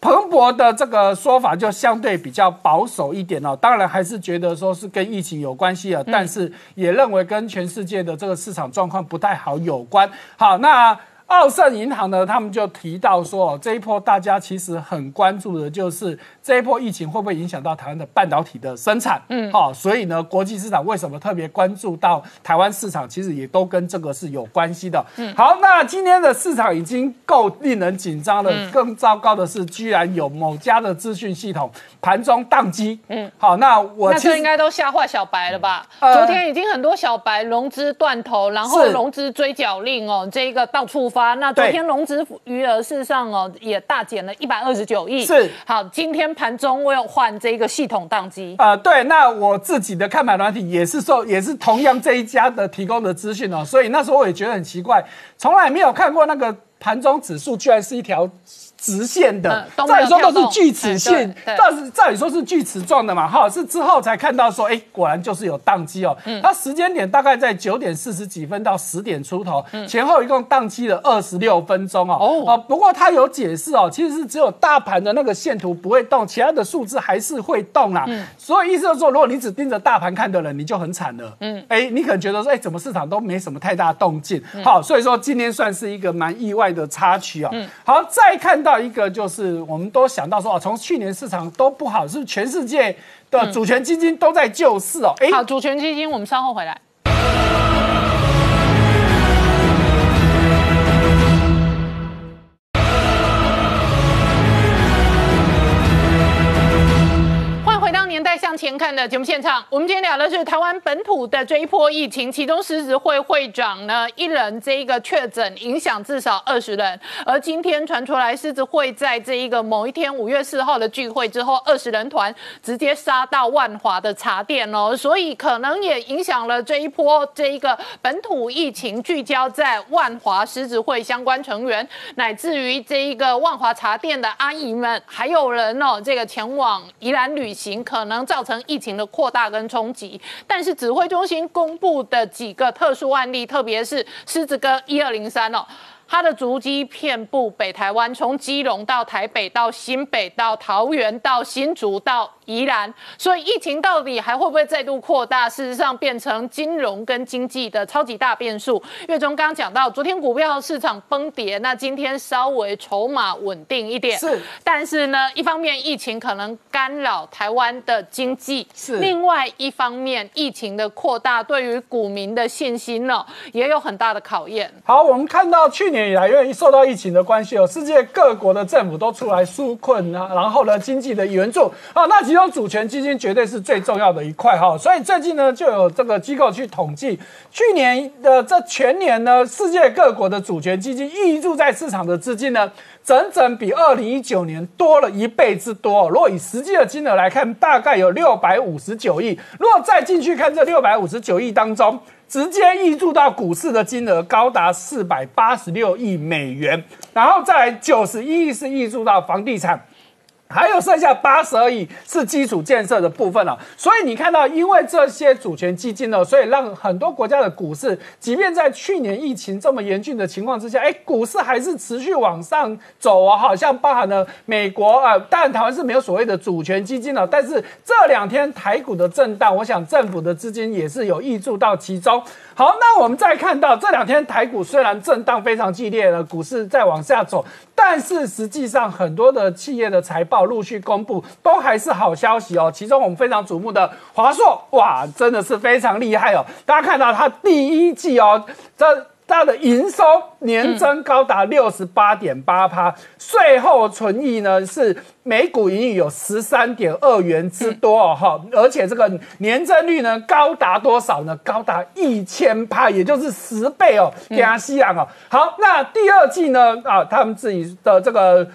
彭博的这个说法就相对比较保守一点哦。当然还是觉得说是跟疫情有关系啊，但是也认为跟全世界的这个市场状况不太好有关。好，那。澳盛银行呢，他们就提到说，这一波大家其实很关注的就是这一波疫情会不会影响到台湾的半导体的生产？嗯，好，所以呢，国际市场为什么特别关注到台湾市场？其实也都跟这个是有关系的。嗯，好，那今天的市场已经够令人紧张了，更糟糕的是，居然有某家的资讯系统盘中宕机。嗯，好，那我那这应该都吓坏小白了吧？昨天已经很多小白融资断头，然后融资追缴令哦，这一个到处。发那昨天融资余额事实上哦也大减了一百二十九亿。是好，今天盘中我有换这个系统宕机。啊，对，那我自己的看盘软体也是受也是同样这一家的提供的资讯哦，所以那时候我也觉得很奇怪，从来没有看过那个盘中指数居然是一条。直线的，照理说都是锯齿线，但是照理说是锯齿状的嘛，哈，是之后才看到说，哎，果然就是有宕机哦。它时间点大概在九点四十几分到十点出头，前后一共宕机了二十六分钟哦。哦，不过它有解释哦，其实是只有大盘的那个线图不会动，其他的数字还是会动啦。所以意思就是说，如果你只盯着大盘看的人，你就很惨了。嗯，哎，你可能觉得说，哎，怎么市场都没什么太大动静？好，所以说今天算是一个蛮意外的插曲哦。好，再看到。一个就是我们都想到说哦，从去年市场都不好，是全世界的主权基金都在救市哦？哎，好，主权基金，我们稍后回来。向前看。的节目现场，我们今天聊的是台湾本土的这一波疫情，其中狮子会会长呢一人这一个确诊，影响至少二十人。而今天传出来，狮子会在这一个某一天五月四号的聚会之后，二十人团直接杀到万华的茶店哦，所以可能也影响了这一波这一个本土疫情聚焦在万华狮子会相关成员，乃至于这一个万华茶店的阿姨们，还有人哦，这个前往宜兰旅行，可能在造成疫情的扩大跟冲击。但是指挥中心公布的几个特殊案例，特别是狮子哥一二零三哦。它的足迹遍布北台湾，从基隆到台北，到新北，到桃园，到新竹，到宜兰。所以疫情到底还会不会再度扩大？事实上，变成金融跟经济的超级大变数。月中刚刚讲到，昨天股票市场崩跌，那今天稍微筹码稳定一点。是，但是呢，一方面疫情可能干扰台湾的经济，是另外一方面疫情的扩大对于股民的信心呢，也有很大的考验。好，我们看到去年以来，因为受到疫情的关系哦，世界各国的政府都出来纾困啊，然后呢，经济的援助啊，那其中主权基金绝对是最重要的一块哈。所以最近呢，就有这个机构去统计，去年的这全年呢，世界各国的主权基金挹注在市场的资金呢，整整比二零一九年多了一倍之多。如果以实际的金额来看，大概有六百五十九亿。如果再进去看这六百五十九亿当中，直接溢注到股市的金额高达四百八十六亿美元，然后再来九十一亿是溢注到房地产。还有剩下八十而已是基础建设的部分了、所以你看到，因为这些主权基金呢，所以让很多国家的股市，即便在去年疫情这么严峻的情况之下，哎，股市还是持续往上走啊，好像包含了美国啊、当然台湾是没有所谓的主权基金了，但是这两天台股的震荡，我想政府的资金也是有挹注到其中。好，那我们再看到这两天台股虽然震荡非常激烈了，股市在往下走，但是实际上很多的企业的财报陆续公布，都还是好消息哦。其中我们非常瞩目的华硕，哇，真的是非常厉害哦。大家看到它第一季哦，这。它的营收年增高达六十八点八趴，税后存益呢是每股盈余有十三点二元之多哦哈，而且这个年增率呢高达多少呢？高达一千趴，也就是十倍哦，加西洋哦。好，那第二季呢啊，他们自己的这个。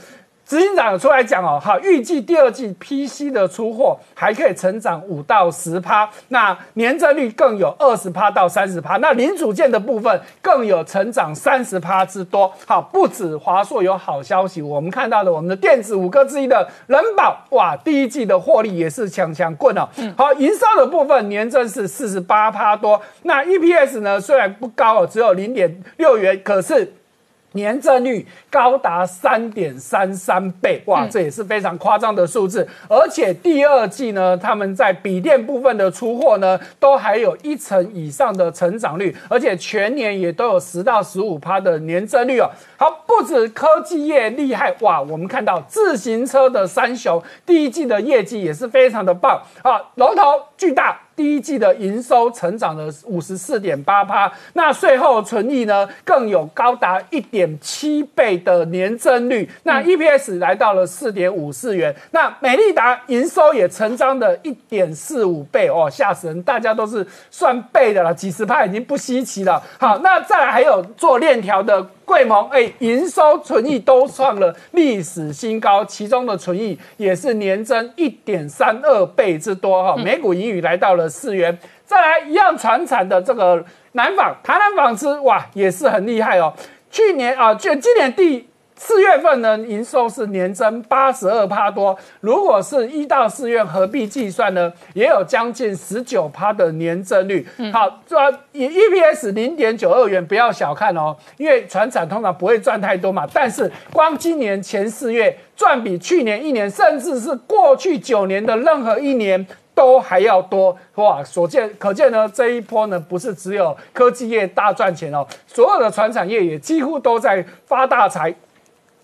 执行长有出来讲哦，好，预计第二季 PC 的出货还可以成长五到十趴，那年增率更有二十趴到三十趴，那零组件的部分更有成长三十趴之多。好，不止华硕有好消息，我们看到的我们的电子五哥之一的人保，哇，第一季的获利也是强强棍哦。好，营收的部分年增是四十八趴多，那 EPS 呢虽然不高哦，只有零点六元，可是。年增率高达三点三三倍，哇，这也是非常夸张的数字。而且第二季呢，他们在笔电部分的出货呢，都还有一成以上的成长率，而且全年也都有十到十五趴的年增率哦。好，不止科技业厉害，哇，我们看到自行车的三雄第一季的业绩也是非常的棒啊，龙头巨大。第一季的营收成长了五十四点八趴，那税后存益呢更有高达一点七倍的年增率，那 EPS 来到了四点五四元，那美利达营收也成长的一点四五倍哦，吓死人！大家都是算倍的了，几十趴已经不稀奇了。好，那再来还有做链条的。贵盟哎，营收、存益都创了历史新高，其中的存益也是年增一点三二倍之多哈，每股盈余来到了四元。再来一样传产的这个南纺，台南纺织哇也是很厉害哦，去年啊，就今年第。四月份呢，营收是年增八十二趴多。如果是一到四月合并计算呢，也有将近十九趴的年增率。好，这 EPS 零点九二元，不要小看哦，因为船产通常不会赚太多嘛。但是光今年前四月赚比去年一年，甚至是过去九年的任何一年都还要多哇！所见可见呢，这一波呢不是只有科技业大赚钱哦，所有的船产业也几乎都在发大财。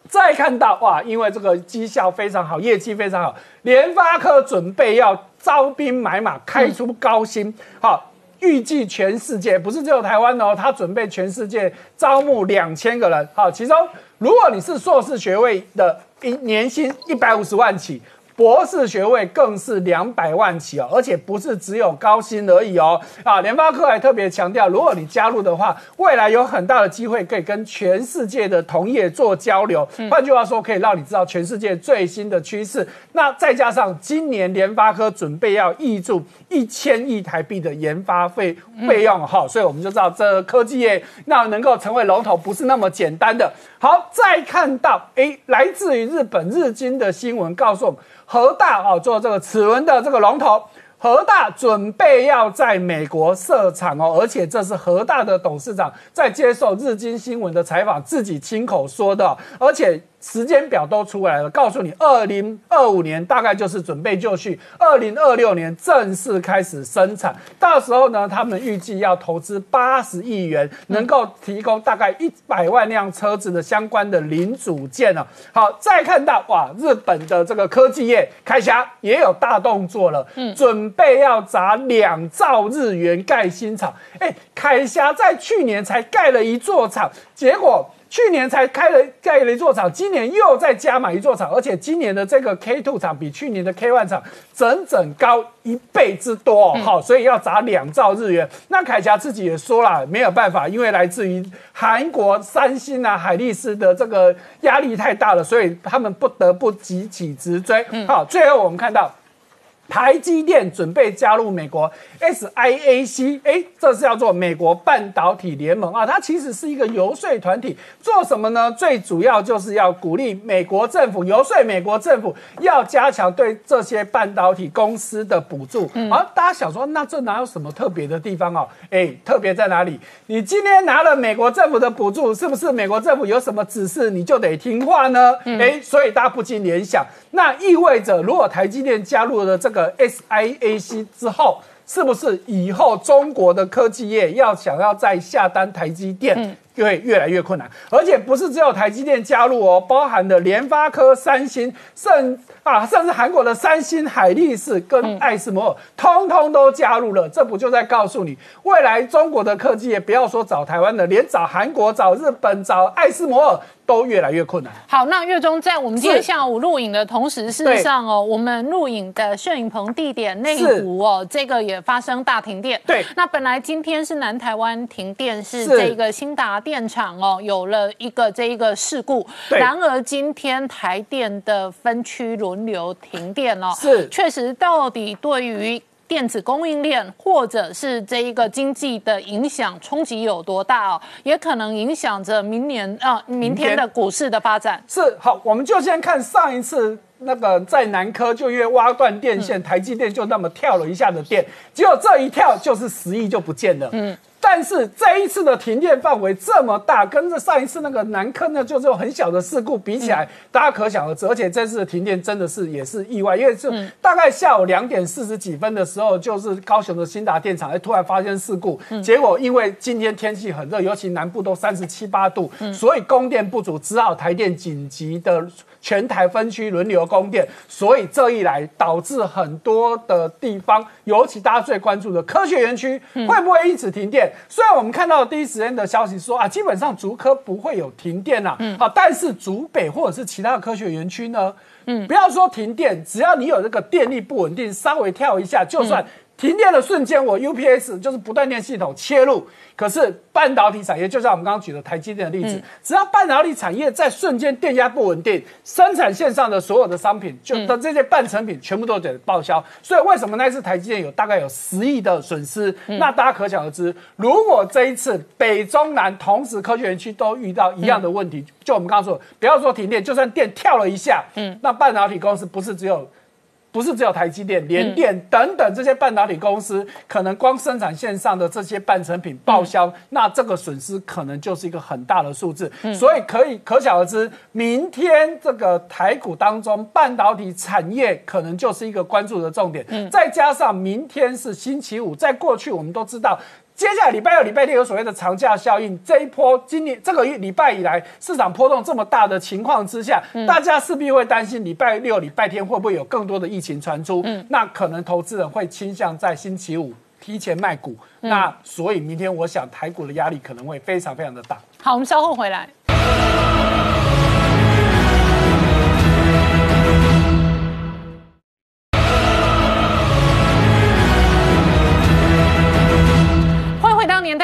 再看到哇，因为这个绩效非常好，业绩非常好，联发科准备要招兵买马，开出高薪。好，预计全世界不是只有台湾哦，他准备全世界招募两千个人。好，其中如果你是硕士学位的，一年薪一百五十万起。博士学位更是两百万起哦，而且不是只有高薪而已哦。啊，联发科还特别强调，如果你加入的话，未来有很大的机会可以跟全世界的同业做交流。换句话说，可以让你知道全世界最新的趋势。那再加上今年联发科准备要挹注一千亿台币的研发费费用哈，所以我们就知道这科技业那能够成为龙头不是那么简单的。好，再看到诶，来自于日本日经的新闻告诉我们，和大啊做这个齿轮的这个龙头。和大准备要在美国设厂哦，而且这是和大的董事长在接受日经新闻的采访，自己亲口说的，而且。时间表都出来了，告诉你，二零二五年大概就是准备就绪，二零二六年正式开始生产。到时候呢，他们预计要投资八十亿元，能够提供大概一百万辆车子的相关的零组件呢。好，再看到哇，日本的这个科技业凯霞也有大动作了，嗯，准备要砸两兆日元盖新厂。哎，凯霞在去年才盖了一座厂，结果。去年才开了盖了一座厂，今年又再加买一座厂，而且今年的这个 K two 厂比去年的 K one 厂整整高一倍之多，好，所以要砸两兆日元。那凯霞自己也说了，没有办法，因为来自于韩国三星啊、海力士的这个压力太大了，所以他们不得不急起直追。好，最后我们看到。台积电准备加入美国 SIAC，哎，这是叫做美国半导体联盟啊。它其实是一个游说团体，做什么呢？最主要就是要鼓励美国政府游说美国政府要加强对这些半导体公司的补助。好，大家想说，那这哪有什么特别的地方哦？哎，特别在哪里？你今天拿了美国政府的补助，是不是美国政府有什么指示你就得听话呢？哎，所以大家不禁联想，那意味着如果台积电加入了这个。SIAC 之后，是不是以后中国的科技业要想要再下单台积电，会越来越困难？而且不是只有台积电加入哦，包含的联发科、三星，甚啊，甚至韩国的三星、海力士跟爱斯摩尔，通通都加入了。这不就在告诉你，未来中国的科技也不要说找台湾的，连找韩国、找日本、找爱斯摩尔。都越来越困难。好，那月中在我们今天下午录影的同时，事实上哦，我们录影的摄影棚地点内湖哦，这个也发生大停电。对，那本来今天是南台湾停电，是这个新达电厂哦，有了一个这一个事故。然而今天台电的分区轮流停电了。是，确实，到底对于。电子供应链或者是这一个经济的影响冲击有多大哦？也可能影响着明年啊，明天的股市的发展。是好，我们就先看上一次那个在南科就因为挖断电线，台积电就那么跳了一下的电，结果这一跳就是十亿就不见了。嗯。但是这一次的停电范围这么大，跟着上一次那个南坑呢，就这种很小的事故比起来，大家可想而知。而且这次的停电真的是也是意外，因为是大概下午两点四十几分的时候，就是高雄的新达电厂，哎，突然发生事故。结果因为今天天气很热，尤其南部都三十七八度，所以供电不足，只好台电紧急的。全台分区轮流供电，所以这一来导致很多的地方，尤其大家最关注的科学园区，会不会因此停电？虽然我们看到第一时间的消息说啊，基本上竹科不会有停电啦，好，但是竹北或者是其他的科学园区呢，嗯，不要说停电，只要你有这个电力不稳定，稍微跳一下，就算。停电的瞬间，我 UPS 就是不断电系统切入。可是半导体产业，就像我们刚刚举的台积电的例子，只要半导体产业在瞬间电压不稳定，生产线上的所有的商品，就的这些半成品全部都得报销。所以为什么那次台积电有大概有十亿的损失？那大家可想而知，如果这一次北中南同时科学园区都遇到一样的问题，就我们刚刚说，不要说停电，就算电跳了一下，嗯，那半导体公司不是只有。不是只有台积电、联电等等这些半导体公司，可能光生产线上的这些半成品报销，那这个损失可能就是一个很大的数字。所以可以可想而知，明天这个台股当中半导体产业可能就是一个关注的重点。再加上明天是星期五，在过去我们都知道。接下来礼拜二、礼拜六有所谓的长假效应，这一波今年这个月礼拜以来市场波动这么大的情况之下，大家势必会担心礼拜六、礼拜天会不会有更多的疫情传出？嗯那可能投资人会倾向在星期五提前卖股。那所以明天我想台股的压力可能会非常非常的大。好，我们稍后回来。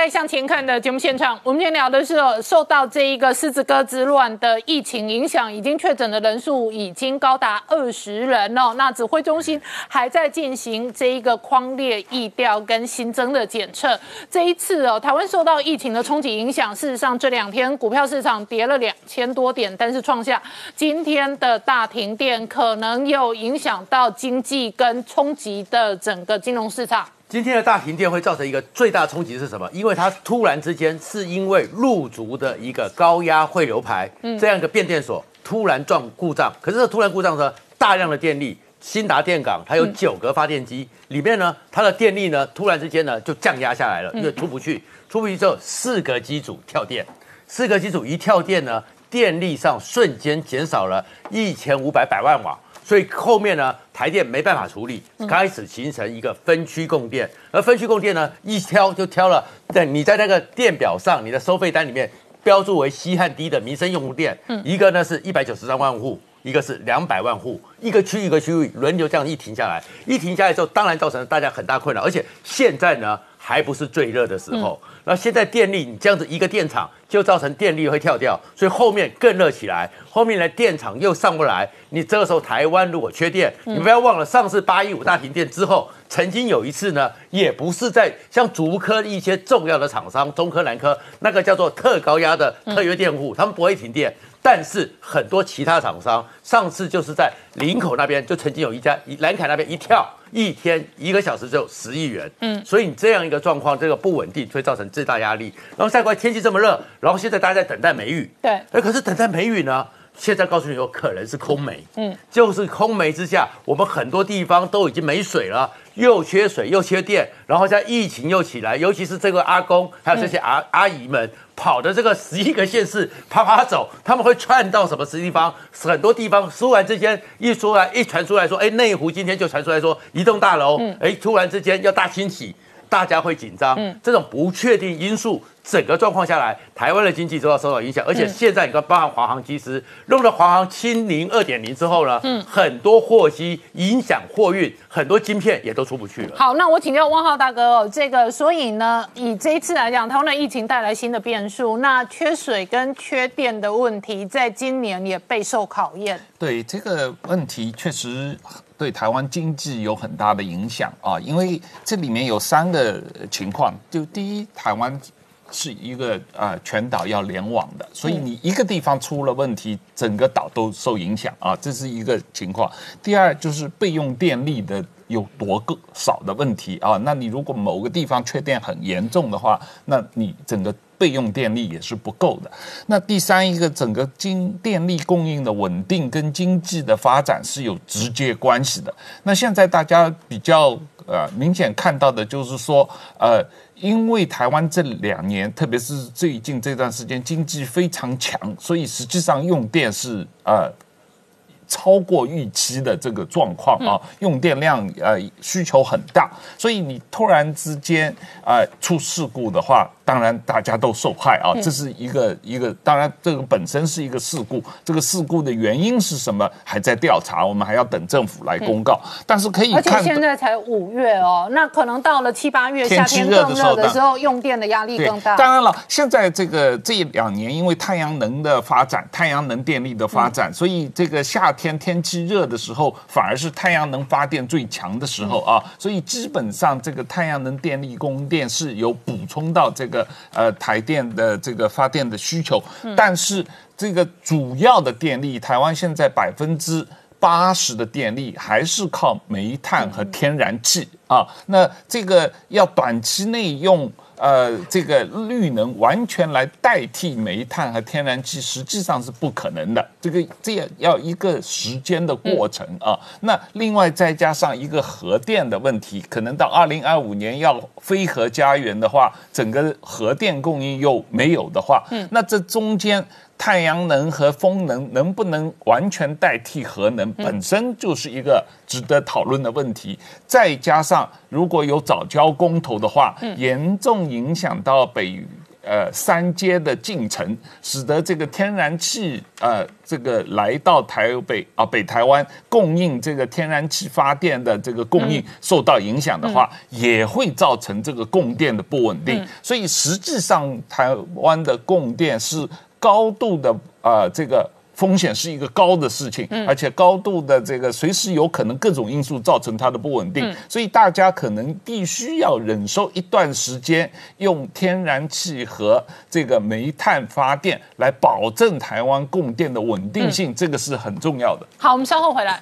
前看的节目现场，我们今天聊的是受到这一个狮子哥之乱的疫情影响，已经确诊的人数已经高达二十人哦。那指挥中心还在进行这一个框列疫调跟新增的检测。这一次哦，台湾受到疫情的冲击影响，事实上这两天股票市场跌了两千多点，但是创下今天的大停电，可能又影响到经济跟冲击的整个金融市场。今天的大停电会造成一个最大冲击是什么？因为它突然之间是因为入足的一个高压汇流排，这样一个变电所突然撞故障。可是这突然故障呢，大量的电力，新达电港它有九个发电机，里面呢它的电力呢突然之间呢就降压下来了，因为出不去，出不去之后四个机组跳电，四个机组一跳电呢，电力上瞬间减少了一千五百百万瓦。所以后面呢，台电没办法处理，开始形成一个分区供电，而分区供电呢，一挑就挑了，在你在那个电表上，你的收费单里面标注为稀和低的民生用户电，一个呢是一百九十三万户，一个是两百万户，一个区一个区域轮流这样一停下来，一停下来之后，当然造成了大家很大困扰，而且现在呢还不是最热的时候，那现在电力你这样子一个电厂就造成电力会跳掉，所以后面更热起来，后面的电厂又上不来，你这个时候台湾如果缺电，你不要忘了上次八一五大停电之后，曾经有一次呢，也不是在像竹科一些重要的厂商，中科、南科那个叫做特高压的特约电户，他们不会停电。但是很多其他厂商上次就是在林口那边，就曾经有一家蓝凯那边一跳，一天一个小时就十亿元。嗯，所以你这样一个状况，这个不稳定会造成最大压力。然后再过来天气这么热，然后现在大家在等待梅雨。对，哎，可是等待梅雨呢？现在告诉你有可能是空梅，嗯，就是空梅之下，我们很多地方都已经没水了，又缺水又缺电，然后现在疫情又起来，尤其是这个阿公还有这些阿阿姨们跑的这个十一个县市啪啪走，他们会窜到什么地方？很多地方突然之间一出来一传出来说，哎，内湖今天就传出来说一栋大楼，哎，突然之间要大清洗，大家会紧张，嗯这种不确定因素。整个状况下来，台湾的经济都要受到影响，而且现在你看，包含华航机师弄了华航清零二点零之后呢，嗯，很多货机影响货运，很多晶片也都出不去了。好，那我请教汪浩大哥哦，这个所以呢，以这一次来讲，台湾的疫情带来新的变数，那缺水跟缺电的问题，在今年也备受考验。对这个问题，确实对台湾经济有很大的影响啊，因为这里面有三个情况，就第一，台湾。是一个呃全岛要联网的，所以你一个地方出了问题，整个岛都受影响啊，这是一个情况。第二就是备用电力的有多个少的问题啊，那你如果某个地方缺电很严重的话，那你整个备用电力也是不够的。那第三一个整个经电力供应的稳定跟经济的发展是有直接关系的。那现在大家比较呃明显看到的就是说呃。因为台湾这两年，特别是最近这段时间，经济非常强，所以实际上用电是呃。超过预期的这个状况啊，用电量呃需求很大，所以你突然之间呃出事故的话，当然大家都受害啊，这是一个一个，当然这个本身是一个事故，这个事故的原因是什么还在调查，我们还要等政府来公告。但是可以，而且现在才五月哦，那可能到了七八月夏天更热的时候，用电的压力更大。当然了，现在这个这两年因为太阳能的发展，太阳能电力的发展，所以这个夏。天天气热的时候，反而是太阳能发电最强的时候啊，所以基本上这个太阳能电力供电是有补充到这个呃台电的这个发电的需求，但是这个主要的电力，台湾现在百分之八十的电力还是靠煤炭和天然气啊，那这个要短期内用。呃，这个绿能完全来代替煤炭和天然气，实际上是不可能的。这个这样要一个时间的过程啊。那另外再加上一个核电的问题，可能到二零二五年要非核家园的话，整个核电供应又没有的话，那这中间。太阳能和风能能不能完全代替核能，本身就是一个值得讨论的问题。再加上如果有早交公投的话，严重影响到北呃三阶的进程，使得这个天然气呃这个来到台北啊北台湾供应这个天然气发电的这个供应受到影响的话，也会造成这个供电的不稳定。所以实际上台湾的供电是高度的呃这个。风险是一个高的事情，而且高度的这个随时有可能各种因素造成它的不稳定，所以大家可能必须要忍受一段时间用天然气和这个煤炭发电来保证台湾供电的稳定性，这个是很重要的。好，我们稍后回来。